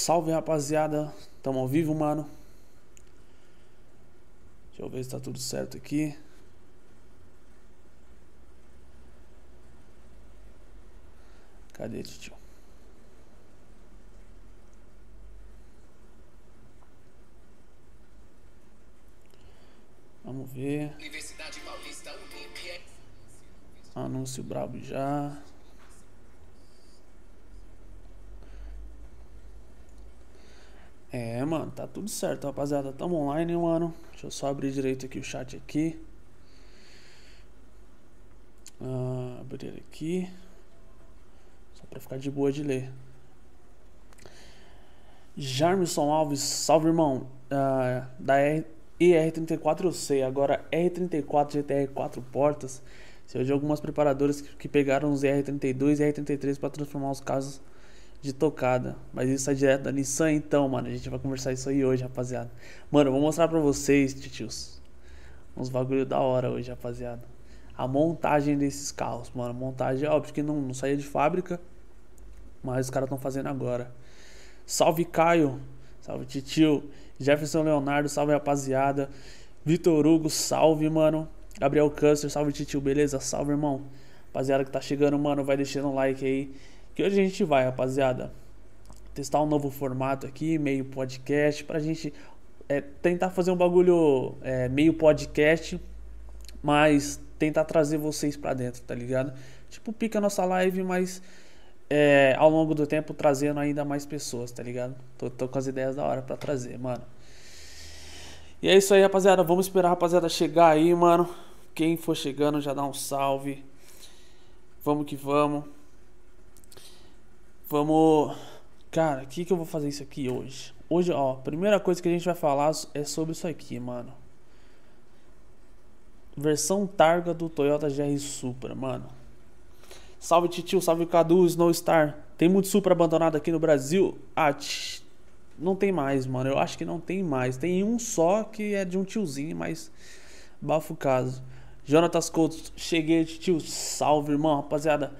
Salve rapaziada, tamo ao vivo, mano. Deixa eu ver se tá tudo certo aqui. Cadê, tio? Vamos ver. Anúncio brabo já. É, mano, tá tudo certo, rapaziada. Tamo online, mano. Deixa eu só abrir direito aqui o chat aqui. Ah, abrir aqui. Só pra ficar de boa de ler. Jarmison Alves, salve irmão. Ah, da ER34 eu sei, agora R34 GTR 4 portas. Se eu de algumas preparadoras que, pegaram os ER32 e ER33 para transformar os carros de tocada. Mas isso é direto da Nissan, então, mano. A gente vai conversar isso aí hoje, rapaziada. Mano, eu vou mostrar pra vocês, titios. Uns bagulho da hora hoje, rapaziada. A montagem desses carros, mano. Montagem, óbvio que não, não saía de fábrica. Mas os caras estão fazendo agora. Salve, Caio. Salve, titio. Jefferson Leonardo, salve, rapaziada. Vitor Hugo, salve, mano. Gabriel Custer, salve, titio. Beleza? Salve, irmão. Rapaziada que tá chegando, mano, vai deixando um like aí. Que hoje a gente vai, rapaziada, testar um novo formato aqui, meio podcast, pra gente é, tentar fazer um bagulho é, meio podcast, mas tentar trazer vocês pra dentro, tá ligado? Tipo, pica a nossa live, mas é, ao longo do tempo trazendo ainda mais pessoas, tá ligado? Tô, tô com as ideias da hora pra trazer, mano. E é isso aí, rapaziada. Vamos esperar a rapaziada chegar aí, mano. Quem for chegando já dá um salve. Vamos que vamos. Vamos. Cara, o que, que eu vou fazer isso aqui hoje? Hoje, ó, a primeira coisa que a gente vai falar é sobre isso aqui, mano. Versão Targa do Toyota GR Supra, mano. Salve Titio, salve Cadu, Snowstar. Tem muito Supra abandonado aqui no Brasil? Ah, tch, não tem mais, mano. Eu acho que não tem mais. Tem um só que é de um tiozinho, mas bafo caso. Jonatas Couto, cheguei, tio. Salve, irmão, rapaziada.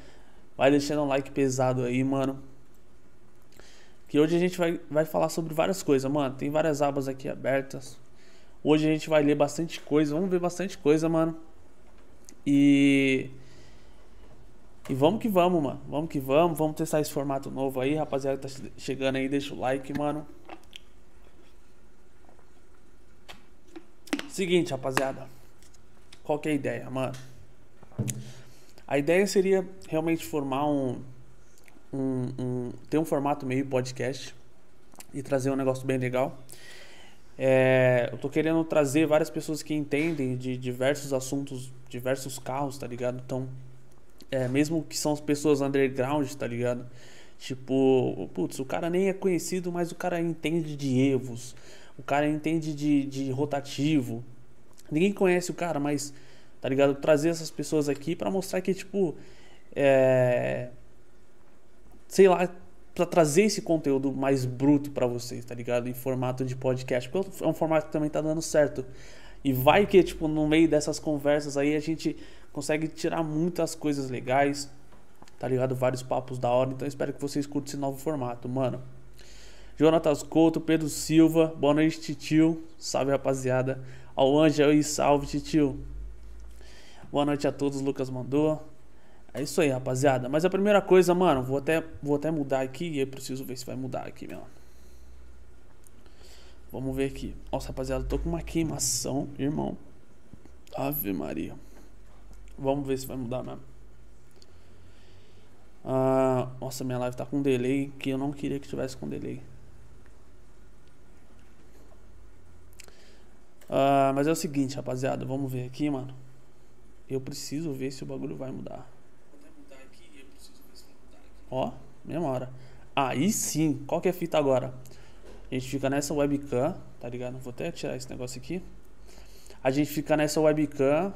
Vai deixando um like pesado aí, mano. Que hoje a gente vai, vai falar sobre várias coisas, mano. Tem várias abas aqui abertas. Hoje a gente vai ler bastante coisa. Vamos ver bastante coisa, mano. E. E vamos que vamos, mano. Vamos que vamos. Vamos testar esse formato novo aí. Rapaziada tá chegando aí, deixa o like, mano. Seguinte, rapaziada. Qual que é a ideia, mano? A ideia seria realmente formar um, um, um, ter um formato meio podcast e trazer um negócio bem legal. É, eu tô querendo trazer várias pessoas que entendem de diversos assuntos, diversos carros, tá ligado? Então, é, mesmo que são as pessoas underground, tá ligado? Tipo, putz, o cara nem é conhecido, mas o cara entende de evos, o cara entende de, de rotativo. Ninguém conhece o cara, mas tá ligado? Trazer essas pessoas aqui para mostrar que, tipo, é. Sei lá, para trazer esse conteúdo mais bruto para vocês, tá ligado? Em formato de podcast, porque é um formato que também tá dando certo. E vai que, tipo, no meio dessas conversas aí a gente consegue tirar muitas coisas legais, tá ligado? Vários papos da hora. Então espero que vocês curtam esse novo formato, mano. Jonatas Couto, Pedro Silva, boa noite, titio. Salve, rapaziada. Ao Ângelo e salve, titio. Boa noite a todos, Lucas mandou. É isso aí, rapaziada. Mas a primeira coisa, mano, vou até, vou até mudar aqui e eu preciso ver se vai mudar aqui, meu. Vamos ver aqui. Nossa, rapaziada, tô com uma queimação, irmão. Ave Maria. Vamos ver se vai mudar mesmo. Ah, nossa, minha live tá com delay que eu não queria que tivesse com delay. Ah, mas é o seguinte, rapaziada. Vamos ver aqui, mano. Eu preciso ver se o bagulho vai mudar. Ó, mesma hora. Aí sim, qual que é a fita agora? A gente fica nessa webcam, tá ligado? Vou até tirar esse negócio aqui. A gente fica nessa webcam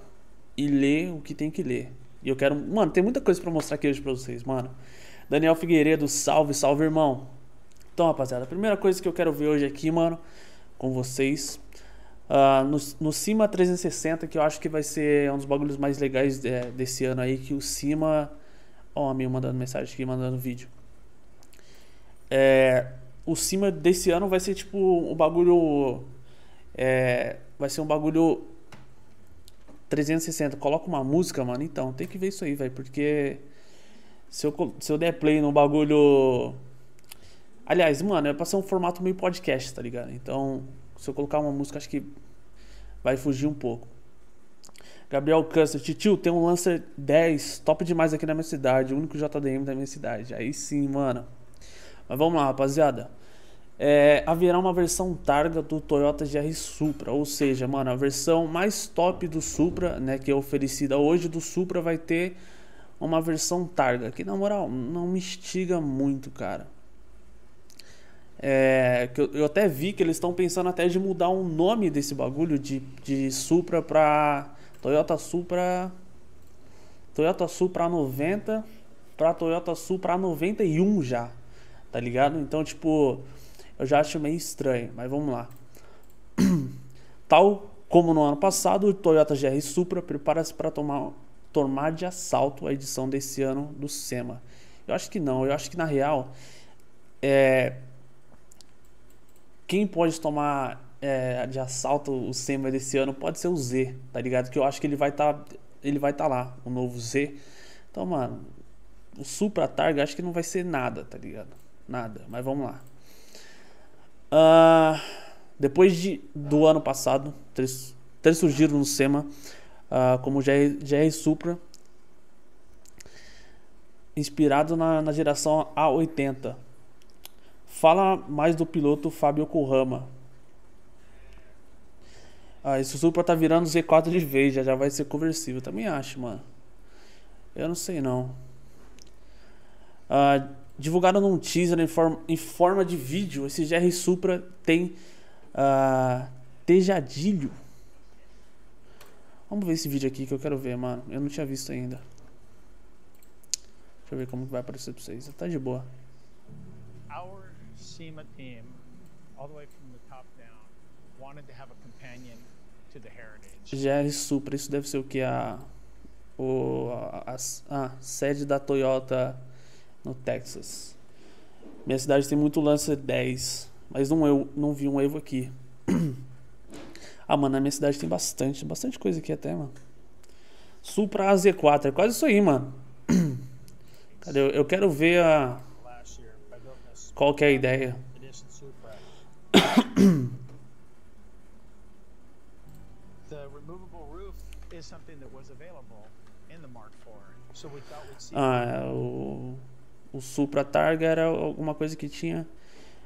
e lê o que tem que ler. E eu quero. Mano, tem muita coisa para mostrar aqui hoje pra vocês, mano. Daniel Figueiredo, salve, salve, irmão. Então, rapaziada, a primeira coisa que eu quero ver hoje aqui, mano, com vocês Uh, no, no Cima 360, que eu acho que vai ser um dos bagulhos mais legais é, desse ano aí, que o Cima. Amigo mandando mensagem aqui, mandando vídeo. É, o, o cima desse ano vai ser tipo um bagulho. É, vai ser um bagulho 360. Coloca uma música, mano. Então, tem que ver isso aí, velho. Porque se eu, se eu der play no bagulho. Aliás, mano, é pra ser um formato meio podcast, tá ligado? Então, se eu colocar uma música, acho que vai fugir um pouco. Gabriel Custer, Titio, tem um Lancer 10, top demais aqui na minha cidade, o único JDM da minha cidade. Aí sim, mano. Mas vamos lá, rapaziada. É, haverá uma versão Targa do Toyota GR Supra, ou seja, mano, a versão mais top do Supra, né, que é oferecida hoje do Supra vai ter uma versão Targa, que na moral não me instiga muito, cara. É, que eu, eu até vi que eles estão pensando até de mudar o nome desse bagulho de, de Supra pra Toyota Supra Toyota Supra 90 pra Toyota Supra 91 já, tá ligado? Então, tipo, eu já acho meio estranho, mas vamos lá. Tal como no ano passado, o Toyota GR Supra prepara-se para tomar, tomar de assalto a edição desse ano do SEMA. Eu acho que não, eu acho que na real, é, quem pode tomar é, de assalto o SEMA desse ano pode ser o Z, tá ligado? Que eu acho que ele vai estar tá, ele vai estar tá lá, o novo Z. Então, mano, o Supra Targa acho que não vai ser nada, tá ligado? Nada, mas vamos lá. Uh, depois de, do ano passado ter, ter surgido no SEMA uh, como GR, GR Supra, inspirado na, na geração A80. Fala mais do piloto Fábio Kurama. Ah, esse Supra tá virando Z4 de vez, já, já vai ser conversível. Também acho, mano. Eu não sei não. Uh, divulgado num teaser em forma, em forma de vídeo, esse GR Supra tem uh, tejadilho. Vamos ver esse vídeo aqui que eu quero ver, mano. Eu não tinha visto ainda. Deixa eu ver como vai aparecer pra vocês. Tá de boa. Our SEMA team, all the way from the top down, wanted to have a companion to the Heritage. GR Supra, isso deve ser o que? A, o, a, a, a sede da Toyota no Texas. Minha cidade tem muito Lancer 10, mas não, eu não vi um Evo aqui. ah, mano, na minha cidade tem bastante, bastante coisa aqui até, mano. Supra AZ4, é quase isso aí, mano. Cadê? Eu, eu quero ver a. Qual que é a ideia? Ah, o o Supra Targa era alguma coisa que tinha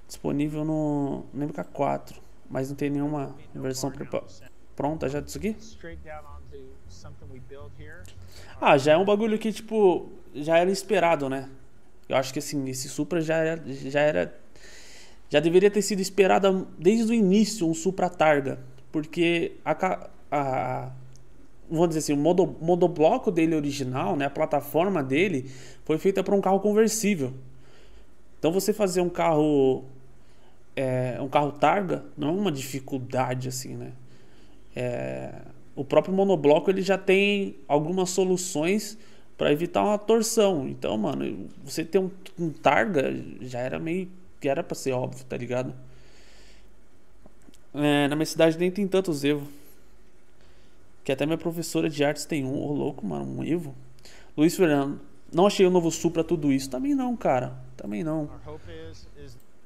disponível no, no MK4, mas não tem nenhuma versão pronta já disso aqui? Ah, já é um bagulho que tipo já era esperado, né? Eu acho que assim, esse Supra já era, já era já deveria ter sido esperado desde o início um Supra Targa, porque a, a vamos dizer assim, o modo, modobloco dele original, né, a plataforma dele, foi feita para um carro conversível. Então você fazer um carro é, um carro targa não é uma dificuldade assim, né? É, o próprio monobloco ele já tem algumas soluções para evitar uma torção. Então, mano, você ter um, um targa já era meio que era para ser óbvio, tá ligado? É, na minha cidade nem tem tantos Evo. Que até minha professora de artes tem um. Ô, oh, louco, mano, um Evo. Luiz Fernando. Não achei o novo Supra tudo isso. Também não, cara. Também não.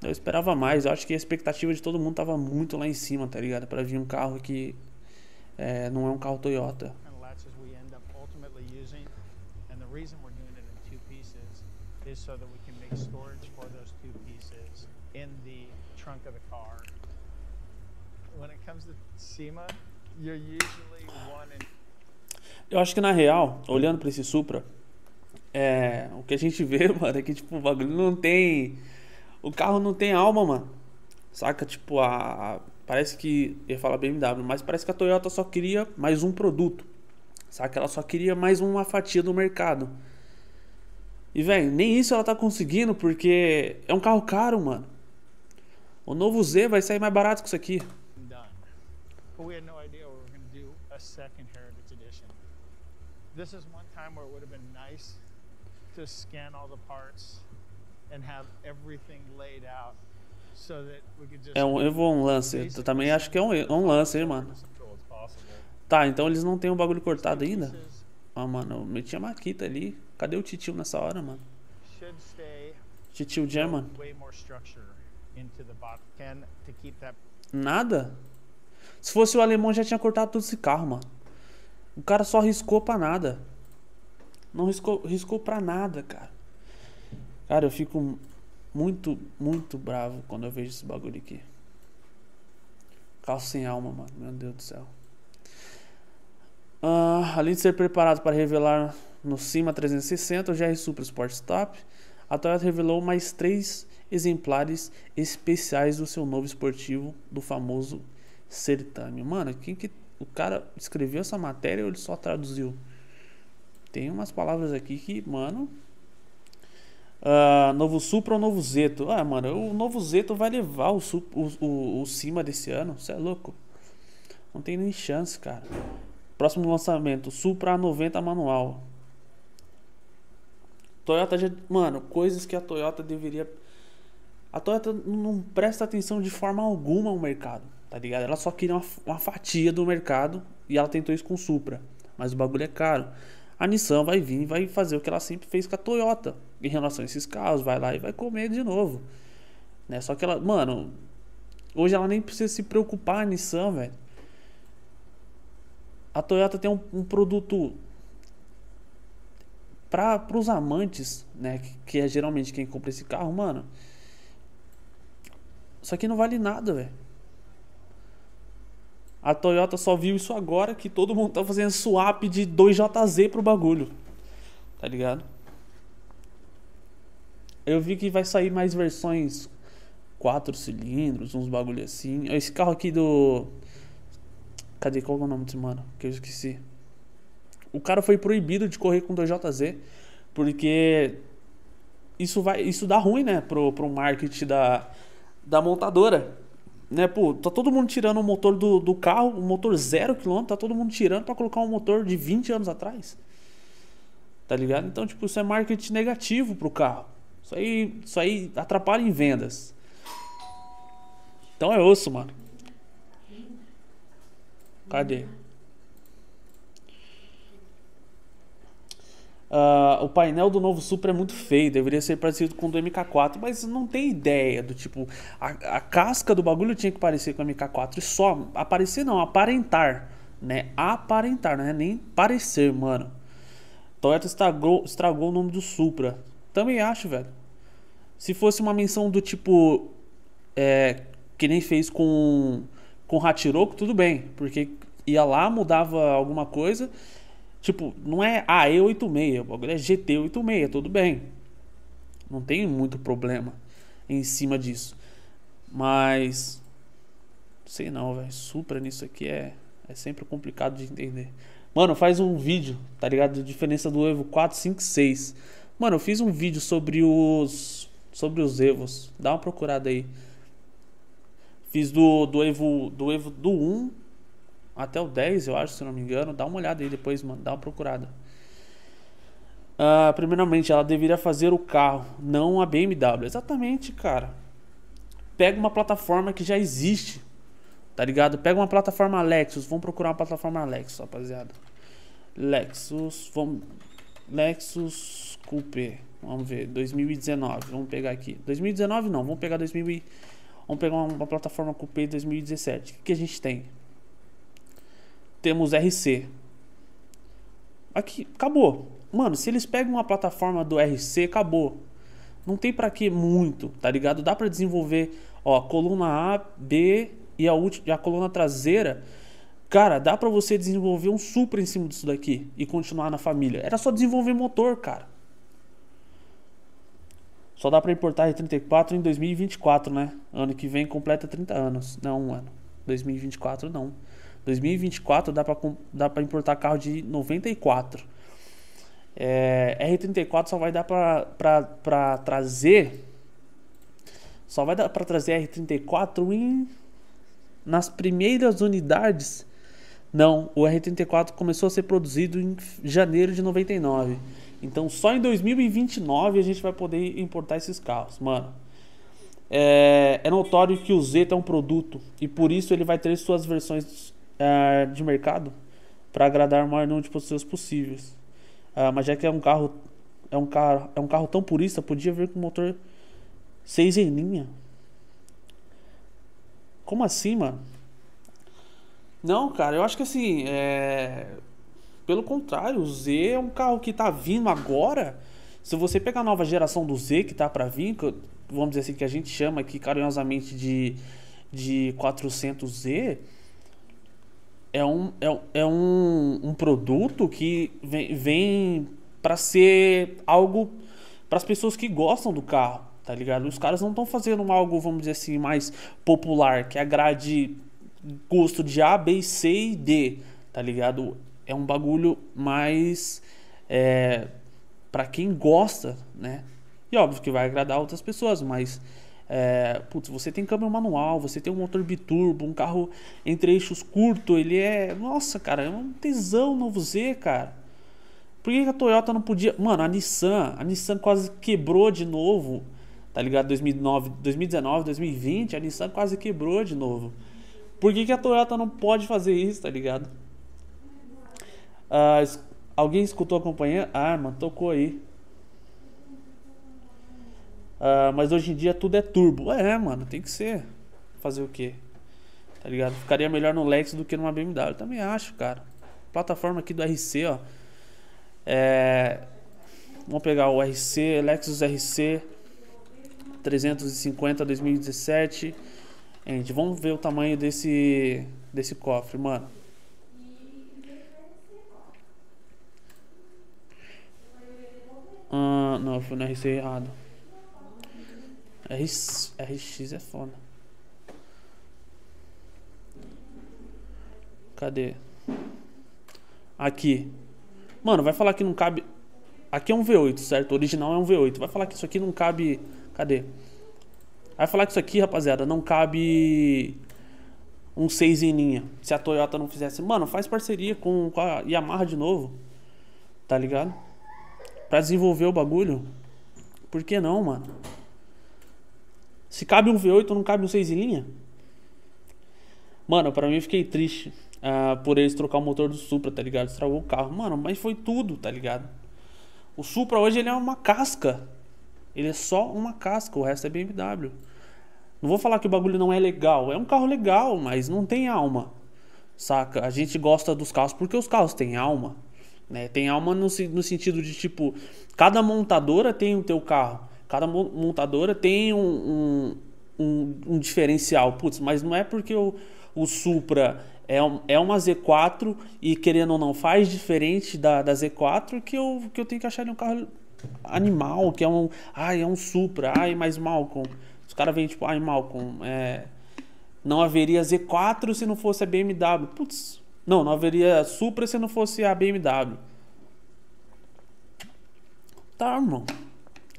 Eu esperava mais. Eu acho que a expectativa de todo mundo tava muito lá em cima, tá ligado? Pra vir um carro que é, não é um carro Toyota. so that we can make storage for those two pieces in the trunk of the car. When it comes to SEMA, eu acho que na real, olhando para esse Supra, é, o que a gente vê, mano, é que tipo, o bagulho não tem. O carro não tem alma, mano. Saca? Tipo, a. parece que. Eu ia falar BMW, mas parece que a Toyota só queria mais um produto. Saca? Ela só queria mais uma fatia do mercado. E, velho, nem isso ela tá conseguindo porque é um carro caro, mano. O novo Z vai sair mais barato que isso aqui. This is one time where it would have been nice to scan all the parts and have everything laid out É um Evo ou um Lancer? Eu também acho que é um, é um Lancer, mano. Tá, então eles não têm o um bagulho cortado ainda? Ah, mano, eu meti a Maquita ali. Cadê o Titio nessa hora, mano? Titio German. Nada? Se fosse o alemão já tinha cortado todo esse carro, mano. O cara só riscou pra nada. Não riscou, riscou pra nada, cara. Cara, eu fico muito, muito bravo quando eu vejo esse bagulho aqui. Carro sem alma, mano. Meu Deus do céu. Uh, além de ser preparado para revelar no Cima 360, o GR Supra Sport Stop, a Toyota revelou mais três exemplares especiais do seu novo esportivo, do famoso Certame. Mano, quem que o cara escreveu essa matéria ou ele só traduziu? Tem umas palavras aqui que, mano. Uh, novo Supra ou novo Zeto? Ah, mano, o novo Zeto vai levar o, o, o, o cima desse ano. Você é louco? Não tem nem chance, cara. Próximo lançamento, Supra 90 manual. Toyota já, mano, coisas que a Toyota deveria a Toyota não presta atenção de forma alguma ao mercado, tá ligado? Ela só queria uma, uma fatia do mercado e ela tentou isso com Supra, mas o bagulho é caro. A Nissan vai vir e vai fazer o que ela sempre fez com a Toyota em relação a esses carros, vai lá e vai comer de novo. Né? Só que ela, mano, hoje ela nem precisa se preocupar a Nissan, velho a Toyota tem um, um produto para os amantes, né, que, que, é geralmente quem compra esse carro, mano. Isso aqui não vale nada, velho. A Toyota só viu isso agora que todo mundo tá fazendo swap de 2JZ pro bagulho. Tá ligado? Eu vi que vai sair mais versões 4 cilindros, uns bagulho assim. Esse carro aqui do Cadê? Qual é o nome desse mano? Que eu esqueci. O cara foi proibido de correr com 2JZ porque isso vai isso dá ruim, né, pro, pro marketing da, da montadora. Né, pô, tá todo mundo tirando o motor do, do carro, o motor zero quilômetro, tá todo mundo tirando para colocar um motor de 20 anos atrás. Tá ligado? Então, tipo, isso é marketing negativo pro carro. Isso aí, isso aí atrapalha em vendas. Então é osso, mano. Cadê? Uh, o painel do novo Supra é muito feio, deveria ser parecido com o do MK4, mas não tem ideia do tipo. A, a casca do bagulho tinha que parecer com o MK4 e só. Aparecer não, aparentar. Né? Aparentar, não é nem parecer, mano. Toyota estragou, estragou o nome do Supra. Também acho, velho. Se fosse uma menção do tipo. É, que nem fez com com Hatiroco, tudo bem, porque ia lá, mudava alguma coisa. Tipo, não é AE86, o bagulho é GT86, tudo bem. Não tem muito problema em cima disso. Mas. Sei não, velho. Supra nisso aqui é, é sempre complicado de entender. Mano, faz um vídeo, tá ligado? A diferença do Evo 4, 5, 6. Mano, eu fiz um vídeo sobre os. Sobre os Evos. Dá uma procurada aí. Fiz do, do Evo do Evo do 1 até o 10, eu acho, se não me engano. Dá uma olhada aí depois, mano. Dá uma procurada. Uh, primeiramente, ela deveria fazer o carro, não a BMW. Exatamente, cara. Pega uma plataforma que já existe. Tá ligado? Pega uma plataforma Lexus. Vamos procurar uma plataforma Lexus, rapaziada. Lexus. Vamos. Lexus Coupe. Vamos ver. 2019. Vamos pegar aqui. 2019 não. Vamos pegar 2019. Vamos pegar uma, uma plataforma Coupé 2017. O que, que a gente tem? Temos RC. Aqui, acabou. Mano, se eles pegam uma plataforma do RC, acabou. Não tem para que muito, tá ligado? Dá para desenvolver, ó, coluna A, B e a, última, a coluna traseira. Cara, dá para você desenvolver um super em cima disso daqui e continuar na família. Era só desenvolver motor, cara. Só dá para importar R34 em 2024, né? Ano que vem completa 30 anos. Não, um ano. 2024 não. 2024 dá para dá pra importar carro de 94. É, R34 só vai dar para trazer. Só vai dar para trazer R34 em, nas primeiras unidades. Não, o R34 começou a ser produzido em janeiro de 99. Então só em 2029 a gente vai poder importar esses carros, mano. É, é notório que o Zeta é um produto e por isso ele vai ter suas versões é, de mercado para agradar o maior número de pessoas possíveis. Ah, mas já que é um carro é um carro é um carro tão purista, podia vir com motor 6 em linha. Como assim, mano? Não, cara, eu acho que assim, é... pelo contrário, o Z é um carro que tá vindo agora. Se você pegar a nova geração do Z que tá para vir, vamos dizer assim, que a gente chama aqui carinhosamente de, de 400Z, é um, é, é um, um produto que vem, vem para ser algo para as pessoas que gostam do carro, tá ligado? Os caras não estão fazendo algo, vamos dizer assim, mais popular, que agrade gosto de A, B, C e D, tá ligado? É um bagulho mais é, para quem gosta, né? E óbvio que vai agradar outras pessoas, mas é, putz, você tem câmbio manual, você tem um motor biturbo, um carro entre eixos curto, ele é. Nossa, cara, é um tesão novo Z, cara. Por que a Toyota não podia. Mano, a Nissan, a Nissan quase quebrou de novo, tá ligado? 2009, 2019, 2020, a Nissan quase quebrou de novo. Por que, que a Toyota não pode fazer isso, tá ligado? Ah, alguém escutou acompanhando? Ah, mano, tocou aí. Uh, mas hoje em dia tudo é turbo. É, mano, tem que ser. Fazer o quê? Tá ligado? Ficaria melhor no Lex do que numa BMW. também acho, cara. Plataforma aqui do RC, ó. É... Vamos pegar o RC, Lexus RC 350 2017. Gente, vamos ver o tamanho desse desse cofre, mano. Ah, não, fui no RC errado. RX, é foda. Cadê? Aqui. Mano, vai falar que não cabe. Aqui é um V8, certo? O original é um V8. Vai falar que isso aqui não cabe. Cadê? Vai falar que isso aqui, rapaziada, não cabe um 6 em linha. Se a Toyota não fizesse. Mano, faz parceria com, com a Yamaha de novo. Tá ligado? Pra desenvolver o bagulho. Por que não, mano? Se cabe um V8, não cabe um 6 em linha? Mano, pra mim eu fiquei triste uh, por eles trocar o motor do Supra, tá ligado? Estragou o carro. Mano, mas foi tudo, tá ligado? O Supra hoje ele é uma casca. Ele é só uma casca, o resto é BMW. Não vou falar que o bagulho não é legal. É um carro legal, mas não tem alma. Saca? A gente gosta dos carros porque os carros têm alma. Né? Tem alma no, no sentido de tipo, cada montadora tem o teu carro. Cada montadora tem um, um, um, um diferencial. Putz, mas não é porque o, o Supra é, um, é uma Z4 e querendo ou não faz diferente da, da Z4 que eu, que eu tenho que achar ele um carro animal, que é um. Ai, é um Supra, ai, mais Malcolm. Os caras vêm tipo, ai, Malcolm, é, não haveria Z4 se não fosse a BMW. Putz, não, não haveria Supra se não fosse a BMW. Tá, irmão.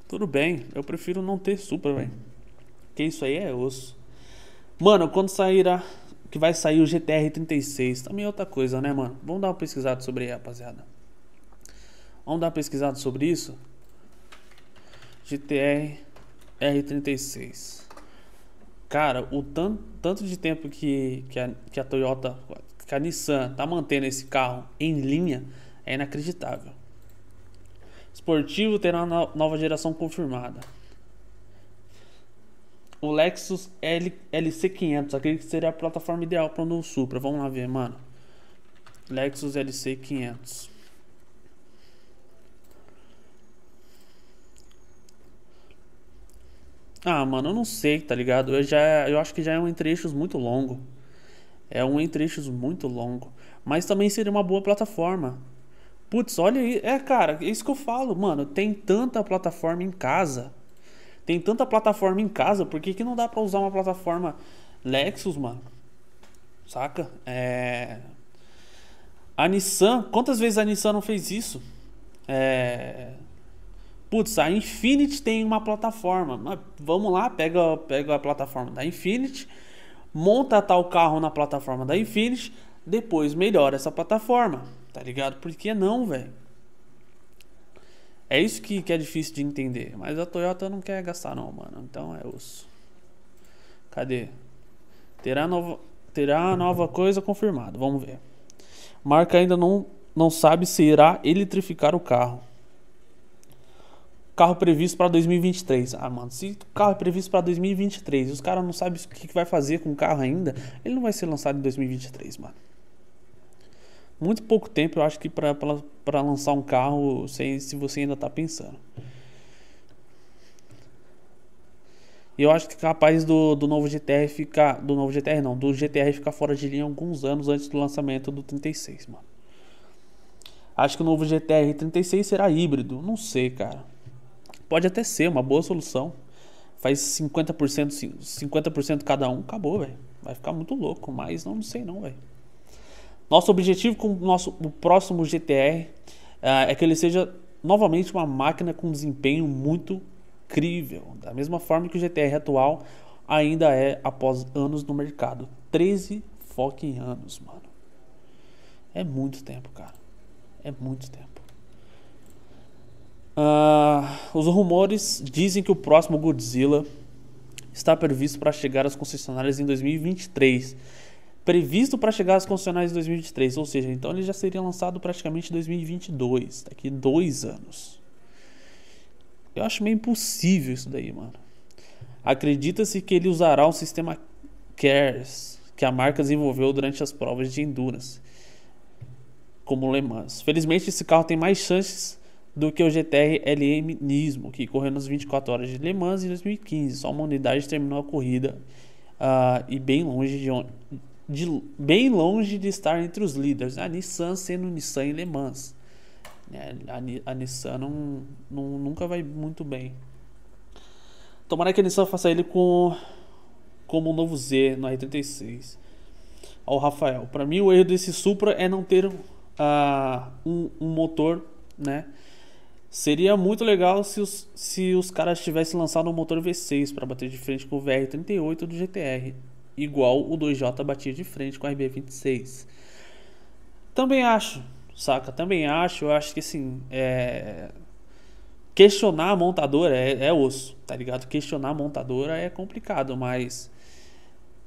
Tudo bem, eu prefiro não ter Supra, velho. Que isso aí é osso. Mano, quando sair a... que vai sair o GTR 36, também é outra coisa, né, mano? Vamos dar uma pesquisada sobre aí, rapaziada. Vamos dar uma pesquisada sobre isso? GTR R36. Cara, o tanto, tanto de tempo que, que, a, que a Toyota, que a Nissan tá mantendo esse carro em linha é inacreditável. Esportivo terá uma nova geração confirmada. O Lexus L, LC500, aquele que seria a plataforma ideal para o Supra. Vamos lá ver, mano. Lexus LC500. Ah, mano, eu não sei, tá ligado? Eu já, eu acho que já é um entre eixos muito longo. É um entre eixos muito longo, mas também seria uma boa plataforma. Putz, olha aí. É, cara, é isso que eu falo, mano. Tem tanta plataforma em casa. Tem tanta plataforma em casa, por que, que não dá pra usar uma plataforma Lexus, mano? Saca? É. A Nissan, quantas vezes a Nissan não fez isso? É. Putz, a Infinity tem uma plataforma. Mas vamos lá, pega, pega a plataforma da Infinity, monta tal carro na plataforma da Infinity, depois melhora essa plataforma. Tá ligado? Por que não, velho? É isso que, que é difícil de entender. Mas a Toyota não quer gastar, não, mano. Então é osso. Cadê? Terá nova, terá nova coisa confirmada. Vamos ver. Marca ainda não, não sabe se irá eletrificar o carro. Carro previsto para 2023. Ah, mano, se o carro é previsto para 2023 e os caras não sabem o que, que vai fazer com o carro ainda, ele não vai ser lançado em 2023, mano. Muito pouco tempo, eu acho que para lançar um carro, se, se você ainda tá pensando. E eu acho que capaz do, do novo GTR ficar. Do novo GTR não, do GTR ficar fora de linha alguns anos antes do lançamento do 36, mano. Acho que o novo GTR 36 será híbrido. Não sei, cara. Pode até ser uma boa solução. Faz 50%, 50% cada um, acabou, velho. Vai ficar muito louco, mas não, não sei não, velho. Nosso objetivo com o nosso o próximo GTR uh, ah, é que ele seja novamente uma máquina com desempenho muito incrível. Da mesma forma que o GTR atual ainda é após anos no mercado. 13 fucking anos, mano. É muito tempo, cara. É muito tempo. Uh, os rumores dizem que o próximo Godzilla está previsto para chegar às concessionárias em 2023. Previsto para chegar às concessionárias em 2023, ou seja, então ele já seria lançado praticamente em 2022, daqui dois anos. Eu acho meio impossível isso daí, mano. Acredita-se que ele usará um sistema CARES que a marca desenvolveu durante as provas de endurance, como Le Mans. Felizmente, esse carro tem mais chances do que o GTR LM Nismo, que correu nas 24 horas de Le Mans em 2015. Só uma unidade terminou a corrida uh, e bem longe de, de, bem longe de estar entre os líderes. A Nissan sendo Nissan em Le Mans. É, a, a, Nissan não, não, nunca vai muito bem. Tomara que a Nissan faça ele com como um novo Z no R36. Ao Rafael, para mim o erro desse Supra é não ter uh, um, um motor, né? Seria muito legal se os, se os caras tivessem lançado um motor V6 para bater de frente com o VR38 do GTR, igual o 2J batia de frente com a RB26. Também acho, saca? Também acho, eu acho que assim, é... questionar a montadora é, é osso, tá ligado? Questionar a montadora é complicado, mas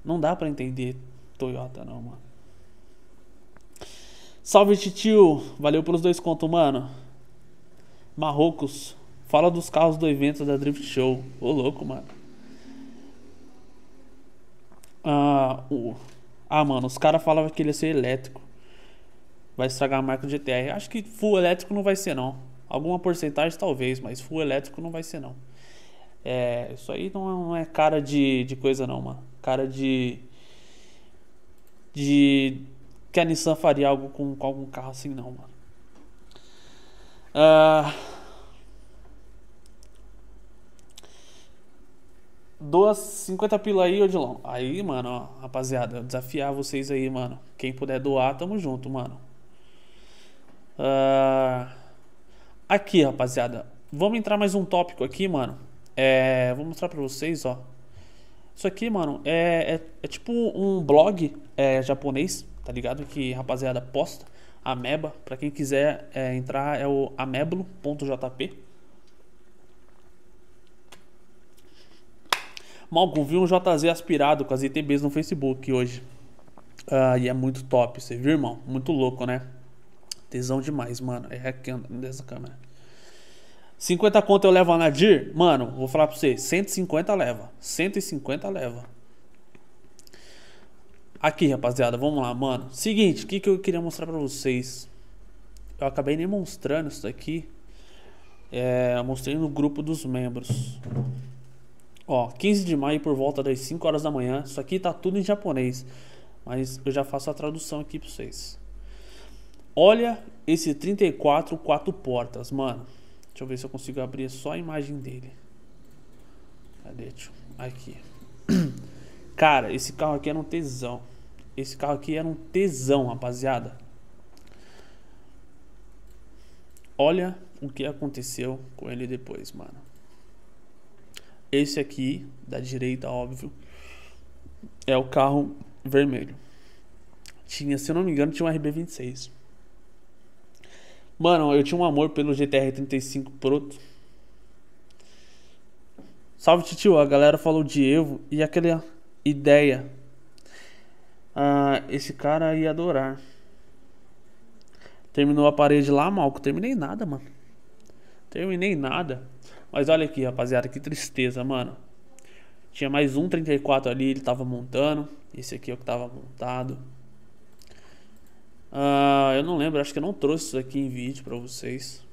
não dá para entender Toyota não, mano. Salve tio, valeu pelos dois contos, mano. Marrocos, fala dos carros do evento da Drift Show. Ô louco, mano. Ah, o... ah mano, os caras falavam que ele ia ser elétrico. Vai estragar a marca do GTR. Acho que full elétrico não vai ser, não. Alguma porcentagem talvez, mas full elétrico não vai ser, não. É, isso aí não é, cara de, de coisa, não, mano. Cara de. De. Que a Nissan faria algo com, com algum carro assim, não, mano. Uh, Duas 50 pila aí, Odilon. Aí, mano, ó, rapaziada, desafiar vocês aí, mano. Quem puder doar, tamo junto, mano. Uh, aqui, rapaziada. Vamos entrar mais um tópico aqui, mano. É, vou mostrar pra vocês, ó. Isso aqui, mano, é, é, é tipo um blog é, japonês, tá ligado? Que rapaziada posta. Ameba, para quem quiser é, entrar é o ameblo.jp. Malcolm, vi um JZ aspirado com as ITBs no Facebook hoje. Ah, e é muito top, você viu, irmão? Muito louco, né? Tesão demais, mano. É hackando dessa câmera. 50 conto eu levo a Nadir? Mano, vou falar pra você. 150 leva. 150 leva. Aqui, rapaziada, vamos lá, mano. Seguinte, o que, que eu queria mostrar pra vocês? Eu acabei nem mostrando isso daqui. É, mostrei no grupo dos membros. Ó, 15 de maio por volta das 5 horas da manhã. Isso aqui tá tudo em japonês. Mas eu já faço a tradução aqui pra vocês. Olha esse 34 quatro portas, mano. Deixa eu ver se eu consigo abrir só a imagem dele. Cadê? Aqui. Cara, esse carro aqui era um tesão. Esse carro aqui era um tesão, rapaziada. Olha o que aconteceu com ele depois, mano. Esse aqui, da direita, óbvio, é o carro vermelho. Tinha, se eu não me engano, tinha um RB26. Mano, eu tinha um amor pelo GTR 35 Proto. Salve, tio. A galera falou de Evo e aquele ideia. Ah, esse cara ia adorar. Terminou a parede lá, Malco. Terminei nada, mano. Terminei nada. Mas olha aqui, rapaziada, que tristeza, mano. Tinha mais um 34 ali, ele tava montando. Esse aqui é o que tava montado. Uh, eu não lembro, acho que eu não trouxe isso aqui em vídeo pra vocês.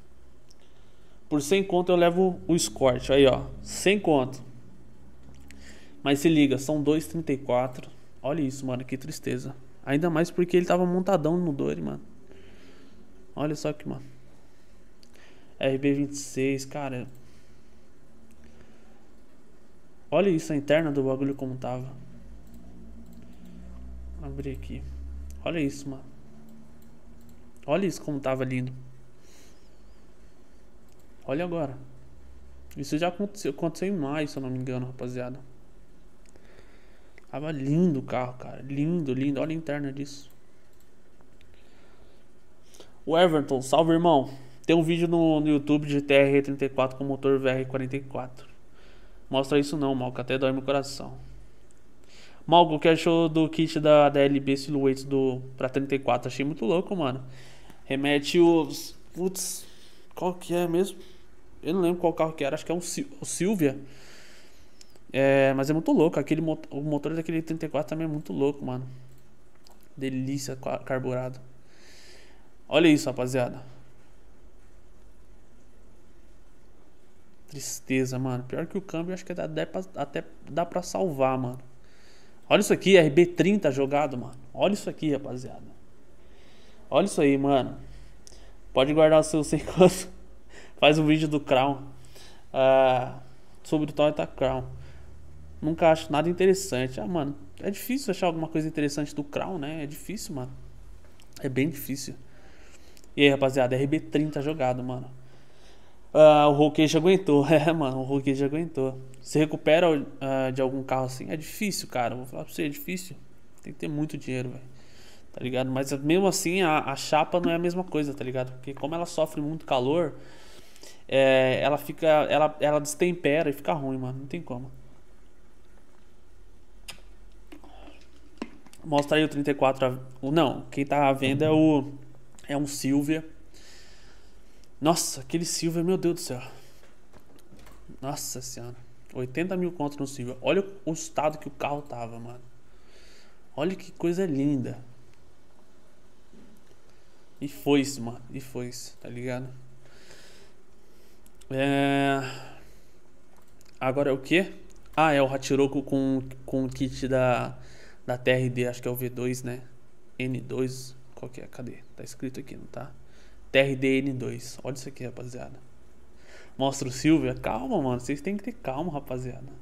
Por 100 conto eu levo o escort. Aí, ó. 100 conto. Mas se liga, são 2,34. Olha isso, mano, que tristeza. Ainda mais porque ele tava montadão no Dory, mano. Olha só que, mano. RB26, cara. Olha isso, a interna do bagulho como tava. Abrir aqui. Olha isso, mano. Olha isso como tava lindo. Olha agora. Isso já aconteceu, aconteceu em maio, se eu não me engano, rapaziada. Tava lindo o carro, cara. Lindo, lindo. Olha a interna disso. O Everton, salve irmão. Tem um vídeo no, no YouTube de TR-34 com motor VR44. Mostra isso não, Malco, até dói meu coração. Malco, o que achou do kit da DLB Silhouettes do, pra 34? Achei muito louco, mano. Remete os... Putz, qual que é mesmo? Eu não lembro qual carro que era, acho que é um o Silvia. É, mas é muito louco, aquele motor, o motor daquele 34 também é muito louco, mano. Delícia carburado. Olha isso, rapaziada. Tristeza, mano. Pior que o câmbio, acho que pra, até dá pra salvar, mano. Olha isso aqui, RB30 jogado, mano. Olha isso aqui, rapaziada. Olha isso aí, mano. Pode guardar o seu sem Faz um vídeo do Crown. Uh, sobre o Toyota Crown. Nunca acho nada interessante. Ah, mano, é difícil achar alguma coisa interessante do Crown, né? É difícil, mano. É bem difícil. E aí, rapaziada, RB30 jogado, mano. Uh, o já aguentou. É, mano, o Roquei já aguentou. Se recupera uh, de algum carro assim, é difícil, cara. Vou falar pra você, é difícil. Tem que ter muito dinheiro, velho. Tá ligado? Mas mesmo assim, a, a, chapa não é a mesma coisa, tá ligado? Porque como ela sofre muito calor, é, ela fica. Ela, ela destempera e fica ruim, mano. Não tem como. Mostra aí o 34. Não, quem tá à venda é o é um Silvia. Nossa, aquele Silvia, meu Deus do céu. Nossa senhora. 80 mil contos no Silvia. Olha o estado que o carro tava, mano. Olha que coisa linda. E foi isso, mano. E foi isso, tá ligado? É... Agora é o que? Ah, é o Hatiroco com, com o kit da, da TRD, acho que é o V2, né? N2. Qual que é? Cadê? Tá escrito aqui, não tá? TRDN2. Olha isso aqui, rapaziada. Mostra o Silvia. Calma, mano. Vocês têm que ter calma, rapaziada.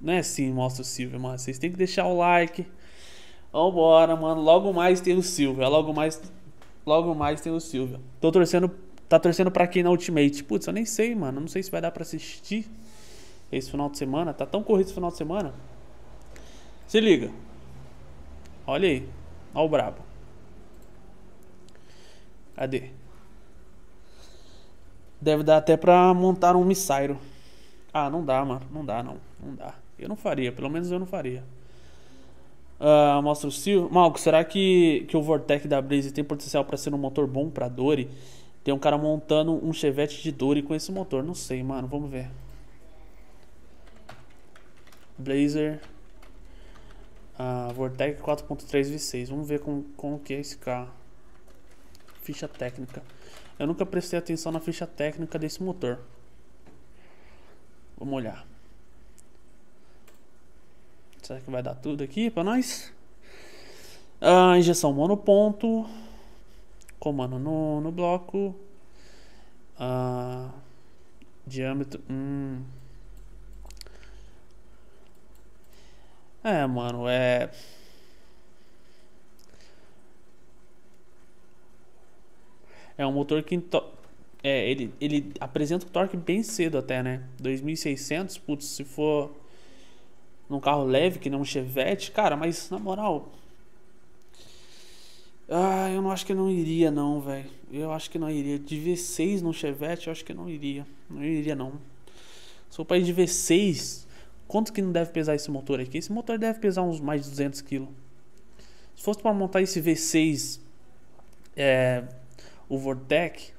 Não é assim, mostra o Silvia, mano. Vocês têm que deixar o like. Vambora, mano. Logo mais tem o Silvia. Logo mais, logo mais tem o Silvia. Tô torcendo. Tá torcendo pra quem na Ultimate? Putz, eu nem sei, mano. Não sei se vai dar pra assistir esse final de semana. Tá tão corrido esse final de semana. Se liga. Olha aí. Olha o brabo. Cadê? Deve dar até pra montar um missairo. Ah, não dá, mano. Não dá, não. Não dá. Eu não faria. Pelo menos eu não faria. Uh, mostra o Silvio. Malco, será que, que o Vortec da Blaze tem potencial para ser um motor bom pra Dory? Tem um cara montando um Chevette de Dory com esse motor. Não sei, mano. Vamos ver. Blazer a Vortec 4.3 V6. Vamos ver como, como que é esse carro. Ficha técnica. Eu nunca prestei atenção na ficha técnica desse motor. Vamos olhar. Será que vai dar tudo aqui para nós? A injeção monoponto. Comando no, no bloco. Ah, diâmetro. Hum. É, mano, é. É um motor que é, ele, ele apresenta o torque bem cedo até, né? 2600, putz, se for num carro leve que nem um Chevette, cara, mas na moral, ah, eu não acho que não iria não, velho. Eu acho que não iria de V6 no Chevette, eu acho que não iria. Não iria não. Para ir de V6 Quanto que não deve pesar esse motor aqui? Esse motor deve pesar uns mais de 200 kg. Se fosse para montar esse V6, é, o Vortec,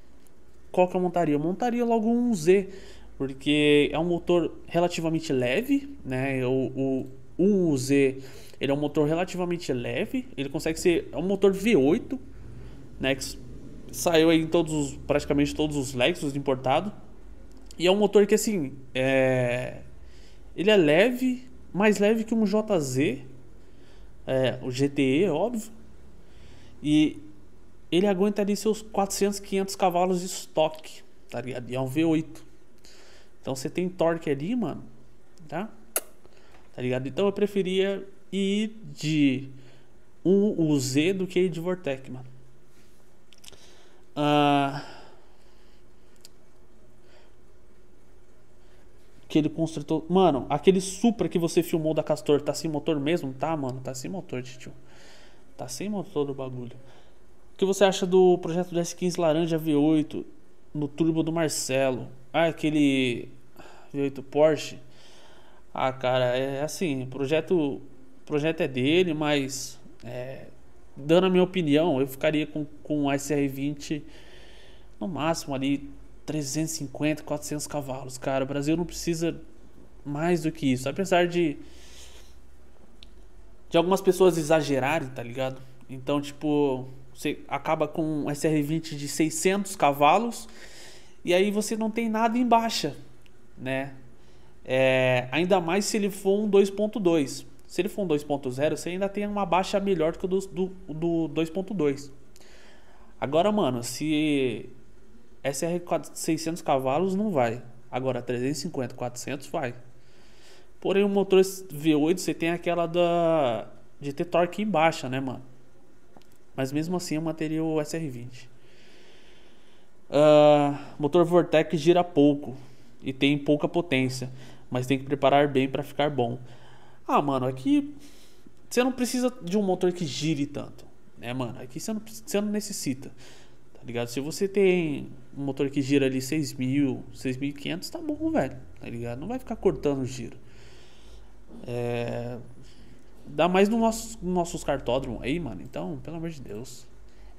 qual que eu montaria? Eu montaria logo um Z, porque é um motor relativamente leve, né? O, o, o Z ele é um motor relativamente leve, ele consegue ser é um motor V8, né? Que saiu aí em todos os, praticamente todos os Lexus importados. E é um motor que assim, é, ele é leve, mais leve que um JZ, é, o GTE, óbvio. E ele aguenta ali seus 400, 500 cavalos de estoque, tá ligado? E é um V8. Então você tem torque ali, mano, tá? Tá ligado? Então eu preferia ir de um UZ do que ir de Vortec, mano. Ah, aquele construtor. Mano, aquele Supra que você filmou da Castor tá sem motor mesmo? Tá, mano, tá sem motor, tio. Tá sem motor o bagulho. Que você acha do projeto do S15 Laranja V8 no turbo do Marcelo? Ah, aquele V8 Porsche. Ah, cara, é assim, projeto, projeto é dele, mas é, dando a minha opinião, eu ficaria com, com o SR20 no máximo ali 350, 400 cavalos. Cara, o Brasil não precisa mais do que isso. Apesar de de algumas pessoas exagerarem, tá ligado? Então, tipo, você acaba com um SR20 de 600 cavalos e aí você não tem nada em baixa, né? É, ainda mais se ele for um 2.2. Se ele for um 2.0, você ainda tem uma baixa melhor que o do, do, do 2.2. Agora, mano, se SR 600 cavalos não vai. Agora 350, 400 vai. Porém, o motor V8 você tem aquela da de ter torque em baixa, né, mano? Mas mesmo assim eu manteria o SR20. Uh, ah, motor Vortec gira pouco e tem pouca potência, mas tem que preparar bem para ficar bom. Ah, mano, aqui você não precisa de um motor que gire tanto, né, mano? Aqui você não, você não necessita, tá ligado? Se você tem um motor que gira ali 6.000, 6.500, tá bom, velho, tá ligado? Não vai ficar cortando o giro. É... Dá mais no nosso, no nossos cartódromos aí, mano. Então, pelo amor de Deus.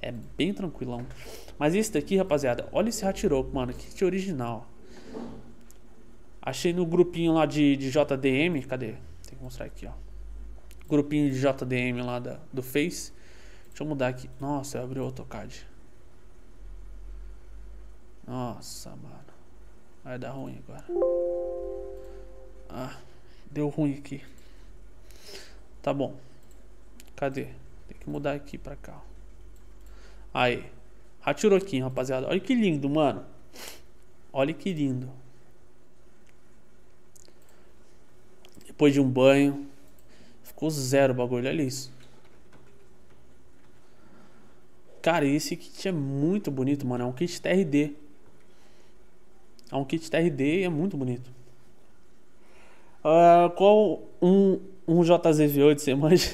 É bem tranquilão. Mas esse daqui, rapaziada, olha esse Hatiroco, mano. Que original. Achei no grupinho lá de, de JDM. Cadê? Tem que mostrar aqui, ó. Grupinho de JDM lá da, do Face. Deixa eu mudar aqui. Nossa, eu abri o AutoCAD. Nossa, mano. Vai dar ruim agora. Ah, deu ruim aqui. Tá bom. Cadê? Tem que mudar aqui pra cá. Aí. Hatiroquinho, rapaziada. Olha que lindo, mano. Olha que lindo. Depois de um banho. Ficou zero o bagulho. Olha isso. Cara, esse kit é muito bonito, mano. É um kit TRD. É um kit TRD e é muito bonito. Uh, qual um, um JZV8 você manja?